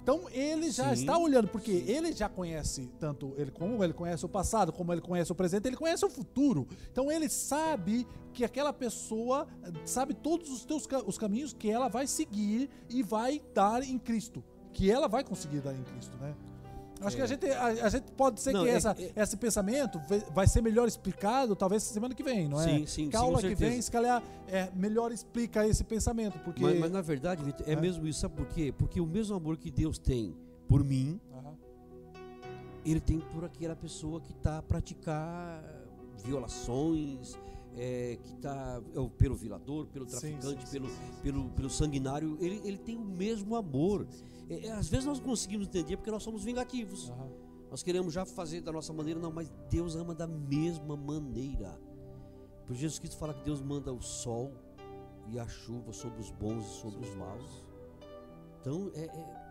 Então ele já Sim, está olhando, porque ele já conhece tanto ele como ele conhece o passado, como ele conhece o presente, ele conhece o futuro. Então ele sabe que aquela pessoa sabe todos os teus os caminhos que ela vai seguir e vai dar em Cristo, que ela vai conseguir dar em Cristo, né? Acho que a gente, a, a gente pode ser Não, que é- essa, é- esse pensamento vai- ser melhor explicado talvez semana que vem, não é? Sim, sim, que a sim, aula que vem, se calhar, é, melhor explica esse pensamento, porque... Mas, mas na verdade, é, É. mesmo isso. Sabe por quê? Porque o mesmo amor que Deus tem por mim, ele tem por aquela pessoa que está a praticar violações, é, que está pelo violador, pelo Sim, traficante, sim, pelo, sim, sim. Pelo, pelo sanguinário. Ele, ele tem o mesmo amor. É, é, às vezes nós conseguimos entender porque nós somos vingativos. Aham. Nós queremos já fazer da nossa maneira, não, mas Deus ama da mesma maneira. Por Jesus Cristo fala que Deus manda o sol e a chuva sobre os bons e sobre os maus. Então, é, é-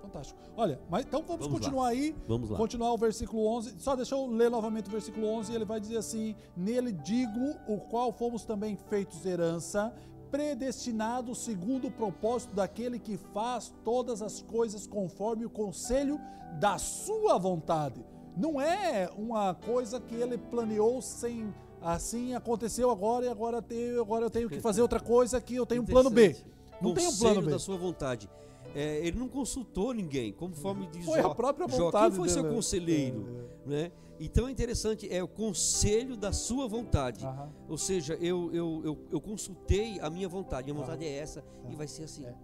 Fantástico. Olha, mas então vamos, Vamos lá. continuar aí. vamos lá. Continuar o versículo 11. Só deixa eu ler novamente o versículo 11. Ele vai dizer assim: Nele digo, o qual fomos também feitos herança, predestinados segundo o propósito daquele que faz todas as coisas conforme o conselho da sua vontade. Não é uma coisa que ele planeou sem. Assim aconteceu agora e agora, tenho, agora eu tenho que fazer outra coisa que eu tenho um plano B. Não tem um plano B. da sua vontade. É, ele não consultou ninguém, conforme diz Foi a Jó. própria Jó, vontade Quem foi seu dele, né? conselheiro? Né? Então é interessante, é o conselho da sua vontade. Aham. Ou seja, eu, eu, eu, eu consultei a minha vontade. Minha vontade é essa e vai ser assim. É.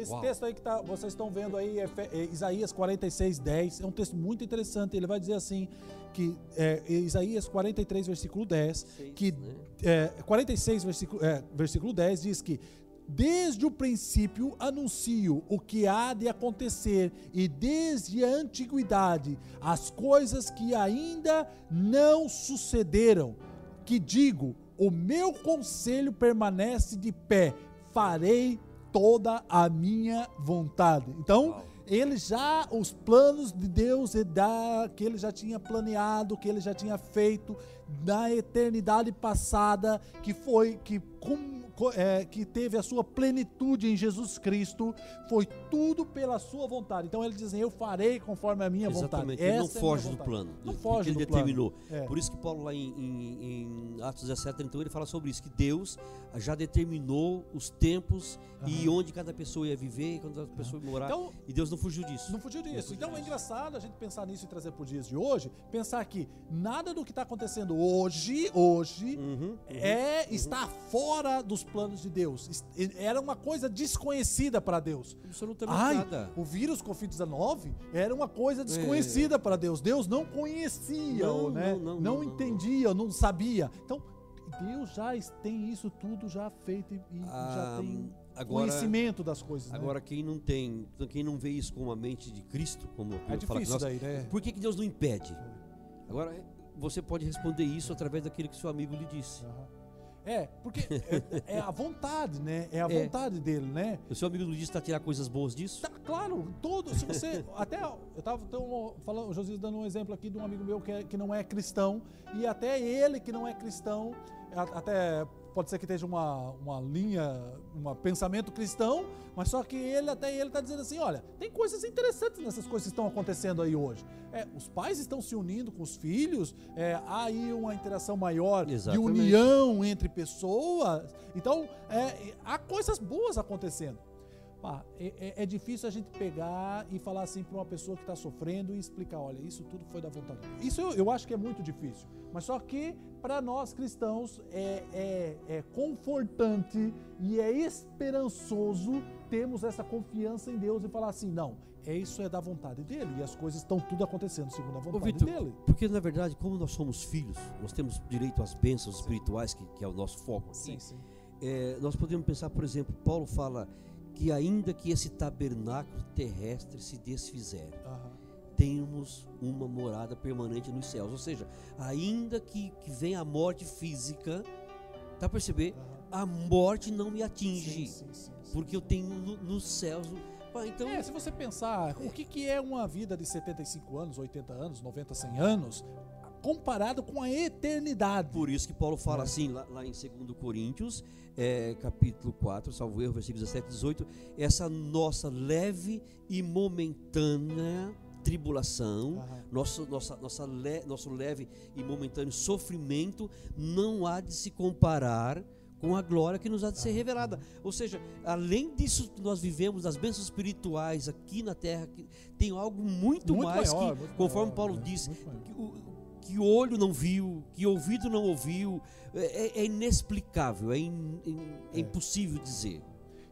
Esse Uau. texto aí que tá, vocês estão vendo aí, é, é Isaías 46, 10, é um texto muito interessante. Ele vai dizer assim, que é, Isaías 43, versículo 10, Seis, que né? é, 46, versículo, é, versículo 10 diz que Desde o princípio anuncio o que há de acontecer, e desde a antiguidade as coisas que ainda não sucederam. Que digo: o meu conselho permanece de pé, farei toda a minha vontade. Então, ele já, os planos de Deus e da, que ele já tinha planeado, que ele já tinha feito na eternidade passada, que foi, que, co- é, que teve a sua plenitude em Jesus Cristo, foi tudo pela sua vontade. Então ele diz, assim, eu farei conforme a minha Exatamente, vontade. ele não é foge do plano. Não foge que ele do plano. determinou. É. Por isso que Paulo lá em, em- em Atos 17, então ele fala sobre isso, que Deus já determinou os tempos e onde cada pessoa ia viver, e quando cada pessoa ia morar. Então, e Deus não fugiu disso. Não fugiu disso. fugiu então é disso. engraçado a gente pensar nisso e trazer para os dias de hoje, pensar que nada do que está acontecendo hoje, hoje, Uhum, é está fora dos planos de Deus. Era uma coisa desconhecida para Deus. Absolutamente Ai, nada. o vírus Covid-19 era uma coisa desconhecida para Deus. Deus não conhecia, Não, né? não, não, não, não. entendia, não sabia. Então, Deus já tem isso tudo já feito e e já Ah, tem agora- conhecimento das coisas. né? Agora, quem não tem, quem não vê isso com a mente de Cristo, como é difícil nós, daí, né? por que, que Deus não impede? Agora, você pode responder isso através daquilo que seu amigo lhe disse. Aham. É, porque é, é a vontade, né? É a É. vontade dele, né? O seu amigo disse para tirar coisas boas disso? Tá, claro, todo. Se você. até eu tava tão, falando, o Josias dando um exemplo aqui de um amigo meu que, é- que não é cristão, e até ele que não é cristão, até pode ser que esteja uma, uma linha, um pensamento cristão, mas só que ele, até ele está dizendo assim: olha, tem coisas interessantes nessas coisas que estão acontecendo aí hoje. É, os pais estão se unindo com os filhos, é, há aí uma interação maior de Exatamente. união entre pessoas. Então, é, há coisas boas acontecendo. Pá, é, é- é difícil a gente pegar e falar assim para uma pessoa que está sofrendo e explicar, olha, isso tudo foi da vontade. de Deus. Isso eu, eu acho que é muito difícil. Mas só que para nós cristãos é, é, é confortante e é esperançoso termos essa confiança em Deus e falar assim, não, é isso é da vontade dele e as coisas estão tudo acontecendo segundo a Ô, vontade Vitor, dele. porque na verdade, como nós somos filhos, nós temos direito às bênçãos espirituais, que, que é o nosso foco aqui. sim. É, nós podemos pensar, por exemplo, Paulo fala que ainda que esse tabernáculo terrestre se desfizer, Aham. temos uma morada permanente nos céus. Ou seja, ainda que, que venha a morte física, tá perceber? A morte não me atinge, Sim, sim, sim, porque eu tenho no- nos céus. Pá, então, É, se você pensar, o que, que é uma vida de 75 anos, 80 anos, 90, 100 anos, comparado com a eternidade. Por isso que Paulo fala assim, lá, lá em 2 Coríntios, é, capítulo 4, salvo erro, versículos 17 e 18, essa nossa leve e momentânea tribulação, Aham. nosso, nossa, nossa le- nosso leve e momentâneo sofrimento não há de se comparar com a glória que nos há de ser revelada. Ou seja, além disso que nós vivemos, das bênçãos espirituais aqui na terra, que tem algo muito, Muito mais maior, que, muito conforme maior, Paulo né? diz, o, que olho não viu, que ouvido não ouviu, é, é inexplicável, é, in- é É. impossível dizer.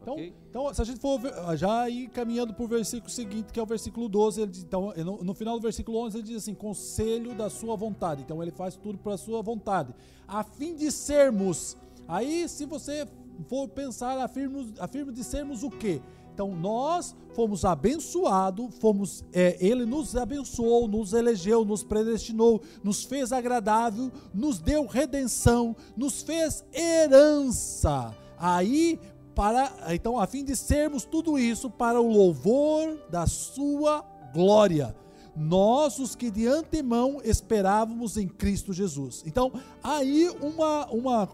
Então, ok? então, se a gente for ver- já ir caminhando para o versículo seguinte, que é o versículo 12, ele então, no, no final do versículo 11, ele diz assim: conselho da sua vontade. Então, ele faz tudo para a sua vontade, a fim de sermos. Aí, se você for pensar, afirmo, afirmo de sermos o quê? Então, nós fomos abençoados, fomos, é, ele nos abençoou, nos elegeu, nos predestinou, nos fez agradável, nos deu redenção, nos fez herança. Aí, para, então, a fim de sermos tudo isso para o louvor da sua glória. Nós, os que de antemão esperávamos em Cristo Jesus. Então, aí uma, uma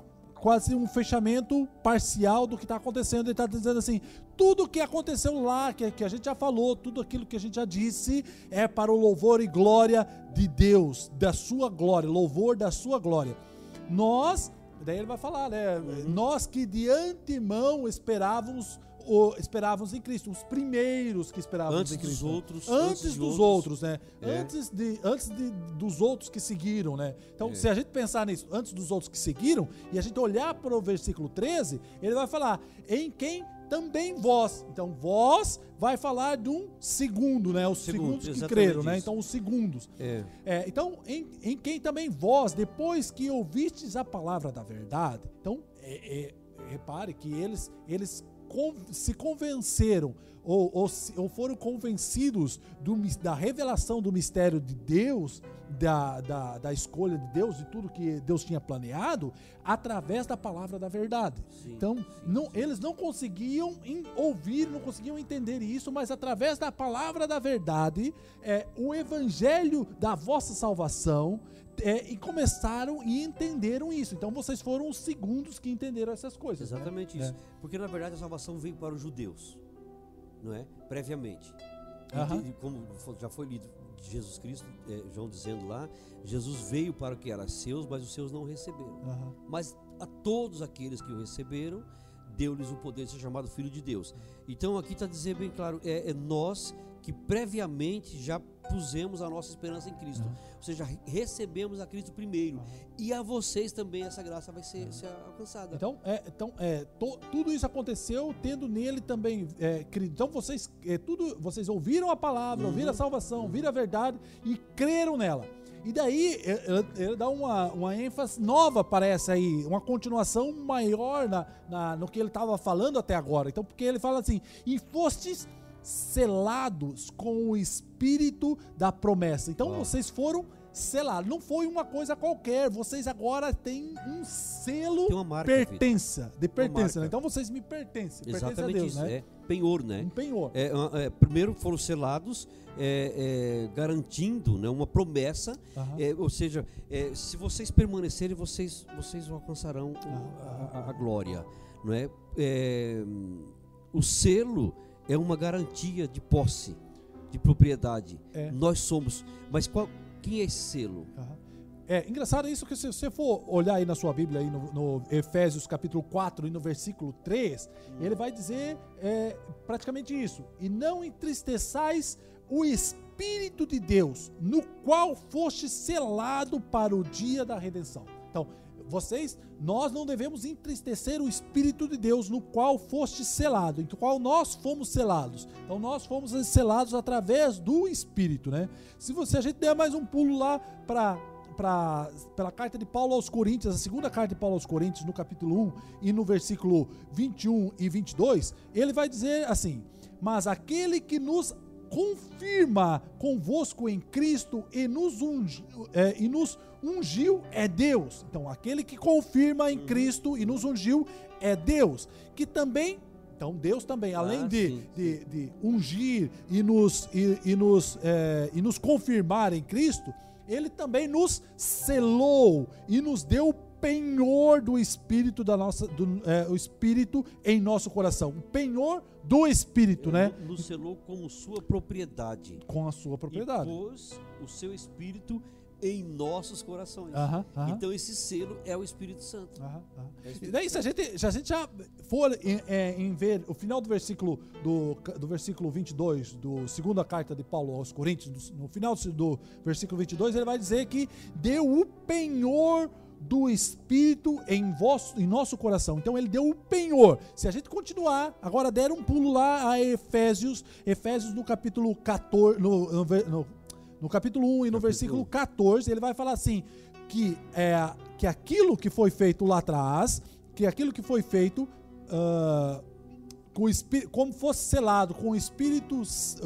quase um fechamento parcial do que está acontecendo. Ele está dizendo assim: tudo que aconteceu lá, que, que a gente já falou, tudo aquilo que a gente já disse, é para o louvor e glória de Deus, da sua glória, louvor da sua glória. Nós, daí ele vai falar, né? Nós que de antemão esperávamos. O, esperávamos em Cristo, os primeiros que esperávamos Antes em dos Cristo. outros, Antes, antes dos outros. outros, né? É. Antes, de, antes de, dos outros que seguiram, né? Então, se a gente pensar nisso, antes dos outros que seguiram, e a gente olhar para o versículo 13, ele vai falar, em quem também vós. Então, vós vai falar de um segundo, né? Os Segundo, segundos que creram, né? isso. Então, os segundos. É. É, então, em, em quem também vós, depois que ouvistes a palavra da verdade, então, é, é, repare que eles, eles se convenceram ou, ou, ou foram convencidos do da revelação do mistério de Deus, da, da, da escolha de Deus, de tudo que Deus tinha planeado, através da palavra da verdade. Sim, então, sim, não, sim. eles não conseguiam ouvir, não conseguiam entender isso, mas através da palavra da verdade, é, o evangelho da vossa salvação, é, e começaram e entenderam isso. Então vocês foram os segundos que entenderam essas coisas. né? Exatamente É. isso. Porque na verdade a salvação veio para os judeus, não é? Previamente. E como já foi lido de Jesus Cristo, é, João dizendo lá, Jesus veio para o que era seus, mas os seus não receberam. Mas a todos aqueles que o receberam, deu-lhes o poder de ser chamado filho de Deus. Então aqui está dizendo bem claro, é, é nós que previamente já pusemos a nossa esperança em Cristo. Aham. Ou seja, re- recebemos a Cristo primeiro. Aham. E a vocês também essa graça vai ser, ser alcançada. Então, é, então é, to- tudo isso aconteceu tendo nele também é, crido. Então vocês, é, tudo, vocês ouviram a palavra, ouviram a salvação, ouviram a verdade e creram nela. E daí é, ele, ele dá uma, uma ênfase nova, parece aí, uma continuação maior na, na- no que ele estava falando até agora. Então, porque ele fala assim: e fostes selados com o espírito da promessa. Então vocês foram selados. Não foi uma coisa qualquer. Vocês agora têm um selo marca, pertença, de pertença. né? Então vocês me pertencem, pertencem a Exatamente Deus, isso. né? É penhor, né? Um penhor. É, é, primeiro foram selados, é, é, garantindo né, uma promessa, é, ou seja, é, se vocês permanecerem, vocês, vocês alcançarão a, a- a glória. Não é? É, o selo é uma garantia de posse, de propriedade. É. Nós somos. Mas qual, quem é esse selo? Aham. É engraçado isso que se você for olhar aí na sua Bíblia, aí no, no Efésios capítulo 4 e no versículo 3, ele vai dizer é, praticamente isso. E não entristeçais o Espírito de Deus, no qual foste selado para o dia da redenção. Então, vocês, nós não devemos entristecer o Espírito de Deus, no qual foste selado, em qual nós fomos selados. Então, nós fomos selados através do Espírito, né? Se você a gente der mais um pulo lá para para pela carta de Paulo aos Coríntios, a segunda carta de Paulo aos Coríntios, no capítulo 1 e no versículo 21 e 22, ele vai dizer assim: Mas aquele que nos confirma convosco em Cristo e nos, ungi, é, e nos ungiu é Deus. Então, aquele que confirma em Cristo e nos ungiu é Deus, que também. Então, Deus também, além Ah, de, sim, de, de ungir e nos, e, e nos, é, e nos confirmar em Cristo, ele também nos selou e nos deu o penhor do espírito da nossa do, é, o espírito em nosso coração. O penhor do espírito, Ele né? Nos selou como sua propriedade. Com a sua propriedade. E pôs o seu espírito em nossos corações. Aham, aham. Então esse selo é o Espírito Santo. Aham. É o E Espírito daí, se a gente, se a gente já for em, é, em ver o final do versículo do, do versículo 22 do segunda carta de Paulo aos Coríntios, no, final do, do versículo 22, ele vai dizer que deu o penhor do Espírito em, vosso, em nosso coração. Então ele deu o penhor. Se a gente continuar, agora der um pulo lá a Efésios, Efésios no capítulo 14, no, no, no- no capítulo 1 e no versículo 14, ele vai falar assim: que, é, que aquilo que foi feito lá atrás, que aquilo que foi feito ah, com como fosse selado com o espírito,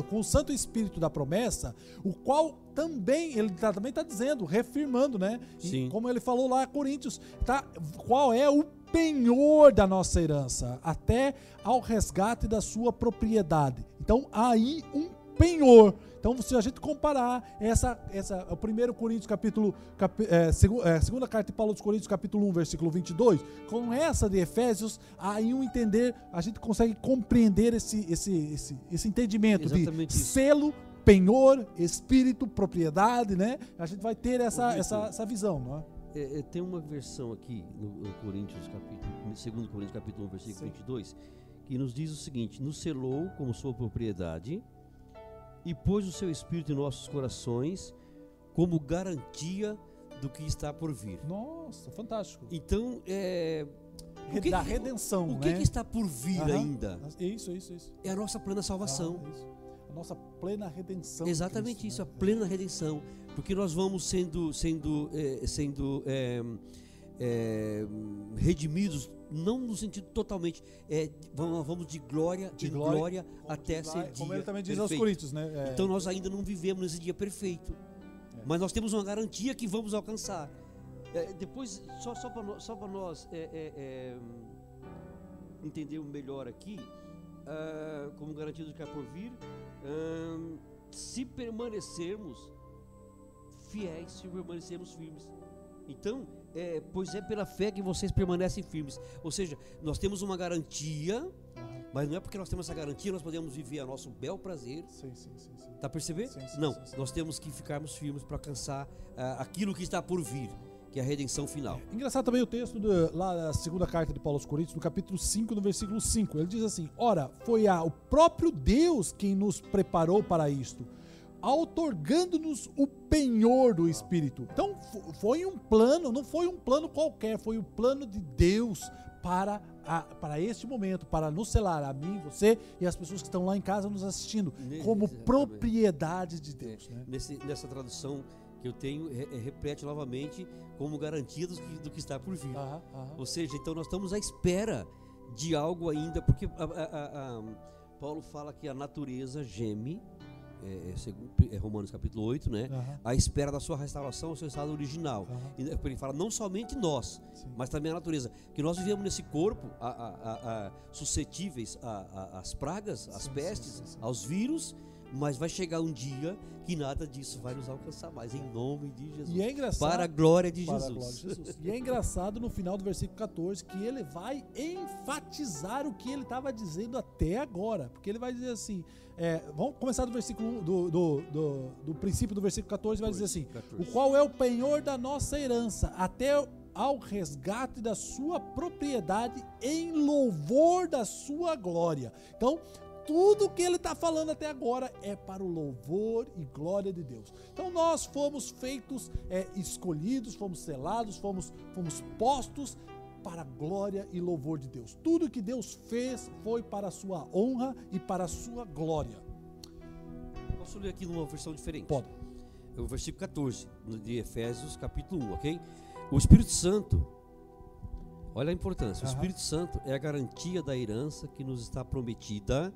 com o Santo Espírito da promessa, o qual também ele tá- também está dizendo, reafirmando, né? E Sim. como ele falou lá Coríntios, tá? Qual é o penhor da nossa herança, até ao resgate da sua propriedade. Então, aí um penhor. Então, se a gente comparar essa, essa, o 1 Coríntios capítulo, capi, é, segu- é, segunda carta de Paulo aos Coríntios capítulo 1, versículo 22, com essa de Efésios, aí um entender, a gente consegue compreender esse, esse, esse, esse entendimento Exatamente de isso. selo, penhor, espírito, propriedade, né? A gente vai ter essa, Ô, essa, essa visão, não é? É, é, tem uma versão aqui no, no Coríntios capítulo, 2 Coríntios capítulo 1, versículo Sim. 22, que nos diz o seguinte: nos selou como sua propriedade e pôs o seu espírito em nossos corações como garantia do que está por vir. Nossa, fantástico. Então, é, o que da redenção, o que, né? que está por vir Aham. ainda? Isso, isso, isso. É a nossa plena salvação. Ah, isso. A nossa plena redenção. Exatamente Cristo, isso, a né? plena redenção. Porque nós vamos sendo, sendo, eh, sendo eh, eh, redimidos, não no sentido totalmente, vamos, vamos de glória De glória, glória, até ser dia Como ele também diz aos. Coríntios, né? É, Então nós ainda não vivemos nesse dia perfeito. É. Mas nós temos uma garantia que vamos alcançar. É, depois, só, só para nós, só pra nós é, é, é, entender melhor aqui, ah, como garantia do que há por vir, ah, se permanecermos fiéis, se permanecermos firmes. Então, é, pois é pela fé que vocês permanecem firmes. Ou seja, nós temos uma garantia, mas não é porque nós temos essa garantia nós podemos viver a nosso bel prazer Sim, sim, sim, sim. Tá percebendo? Sim, sim, Não, nós temos que ficarmos firmes para alcançar ah, aquilo que está por vir, que é a redenção final. Engraçado também o texto lá da segunda carta de Paulo aos Coríntios, no capítulo 5, no versículo 5. Ele diz assim: Ora, foi a, o próprio Deus quem nos preparou para isto, outorgando-nos o penhor do Espírito. Então, fo- foi um plano, não foi um plano qualquer, foi o plano de Deus para, a- para este momento, para nos selar, a mim, você e as pessoas que estão lá em casa nos assistindo, como propriedade de Deus. É, Né? nesse- nessa tradução que eu tenho, é- é, repete novamente como garantia do que, do que está por vir. Aham, aham. Ou seja, então nós estamos à espera de algo ainda, porque a- a- a- Paulo fala que a natureza geme, é, é segundo- é Romanos capítulo 8, né? Aham, À espera da sua restauração ao seu estado original. E Ele fala não somente nós, Sim. mas também a natureza. Que nós vivemos nesse corpo suscetíveis às pragas, às Sim, pestes, sim, sim. aos vírus, mas vai chegar um dia que nada disso vai nos alcançar mais, em nome de Jesus. E é engraçado. Para a glória de Para a Jesus. glória de Jesus. E é engraçado no final do versículo 14 que ele vai enfatizar o que ele estava dizendo até agora. Porque ele vai dizer assim: é, vamos começar do versículo do, do, do, do princípio do versículo 14, vai dizer assim: 14. o qual é o penhor da nossa herança, até ao resgate da sua propriedade em louvor da sua glória. Então, tudo que ele está falando até agora é para o louvor e glória de Deus. Então, nós fomos feitos, é, escolhidos, fomos selados, fomos, fomos postos para a glória e louvor de Deus. Tudo que Deus fez foi para a sua honra e para a sua glória. Posso ler aqui numa versão diferente? Pode. É o versículo 14 no- de Efésios, capítulo 1, ok? O Espírito Santo, olha a importância, o Aham. Espírito Santo é a garantia da herança que nos está prometida,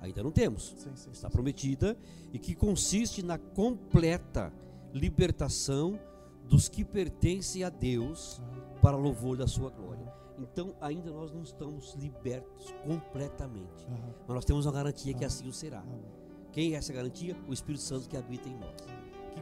ainda não temos, Sim, sim, está prometida, e que consiste na completa libertação dos que pertencem a Deus para louvor da sua glória. Então, ainda nós não estamos libertos completamente, mas nós temos uma garantia que assim o será. Quem é essa garantia? O Espírito Santo que habita em nós.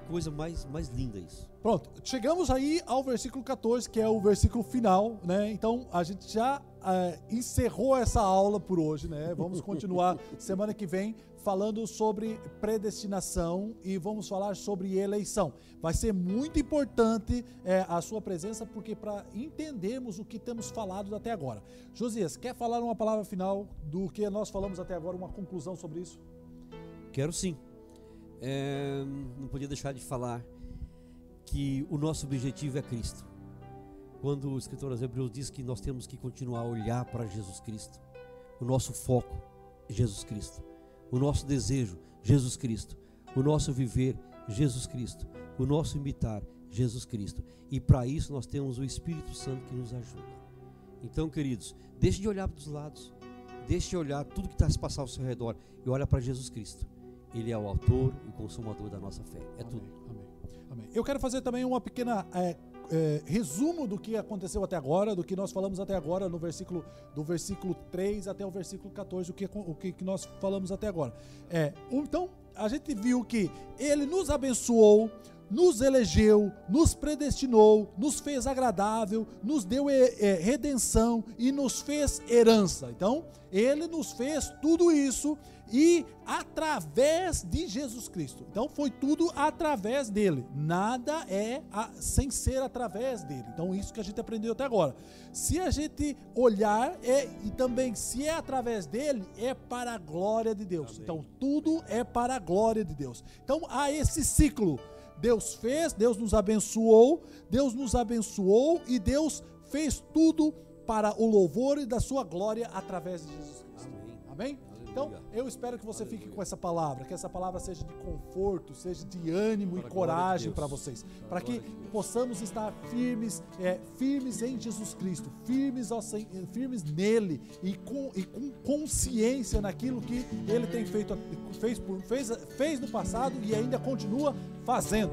Coisa mais, mais linda isso. Pronto, chegamos aí ao versículo 14, que é o versículo final, né? Então a gente já é, encerrou essa aula por hoje, né? Vamos continuar semana que vem falando sobre predestinação e vamos falar sobre eleição. Vai ser muito importante é, a sua presença, porque para entendermos o que temos falado até agora. Josias, quer falar uma palavra final do que nós falamos até agora, uma conclusão sobre isso? Quero sim. É, não podia deixar de falar que o nosso objetivo é Cristo. Quando o escritor aos Hebreus diz que nós temos que continuar a olhar para Jesus Cristo, o nosso foco é Jesus Cristo o nosso desejo, Jesus Cristo, o nosso viver, Jesus Cristo, o nosso imitar, Jesus Cristo. E para isso nós temos o Espírito Santo que nos ajuda. Então, queridos, deixe de olhar para os lados, deixe de olhar tudo que está se passando ao seu redor e olha para Jesus Cristo. Ele é o autor e consumador da nossa fé. É amém, tudo. Amém, amém. Eu quero fazer também uma pequena é, é, resumo do que aconteceu até agora, do que nós falamos até agora, no versículo do versículo 3 até o versículo 14, o que, o que nós falamos até agora. É, então, a gente viu que ele nos abençoou, nos elegeu, nos predestinou, nos fez agradável, nos deu é, é, redenção e nos fez herança. Então, ele nos fez tudo isso e através de Jesus Cristo. Então foi tudo através dele. Nada é a, sem ser através dele. Então isso que a gente aprendeu até agora. Se a gente olhar é, e também se é através dele, é para a glória de Deus. Amém. Então tudo é para a glória de Deus. Então há esse ciclo. Deus fez, Deus nos abençoou, Deus nos abençoou e Deus fez tudo para o louvor e da sua glória através de Jesus Cristo. Amém? Amém? Então, eu espero que você fique com essa palavra, que essa palavra seja de conforto, seja de ânimo para e coragem para vocês, para que possamos estar firmes, é, firmes em Jesus Cristo, firmes, ao, firmes nele e com, e com consciência naquilo que ele tem feito, fez, fez, fez no passado e ainda continua fazendo.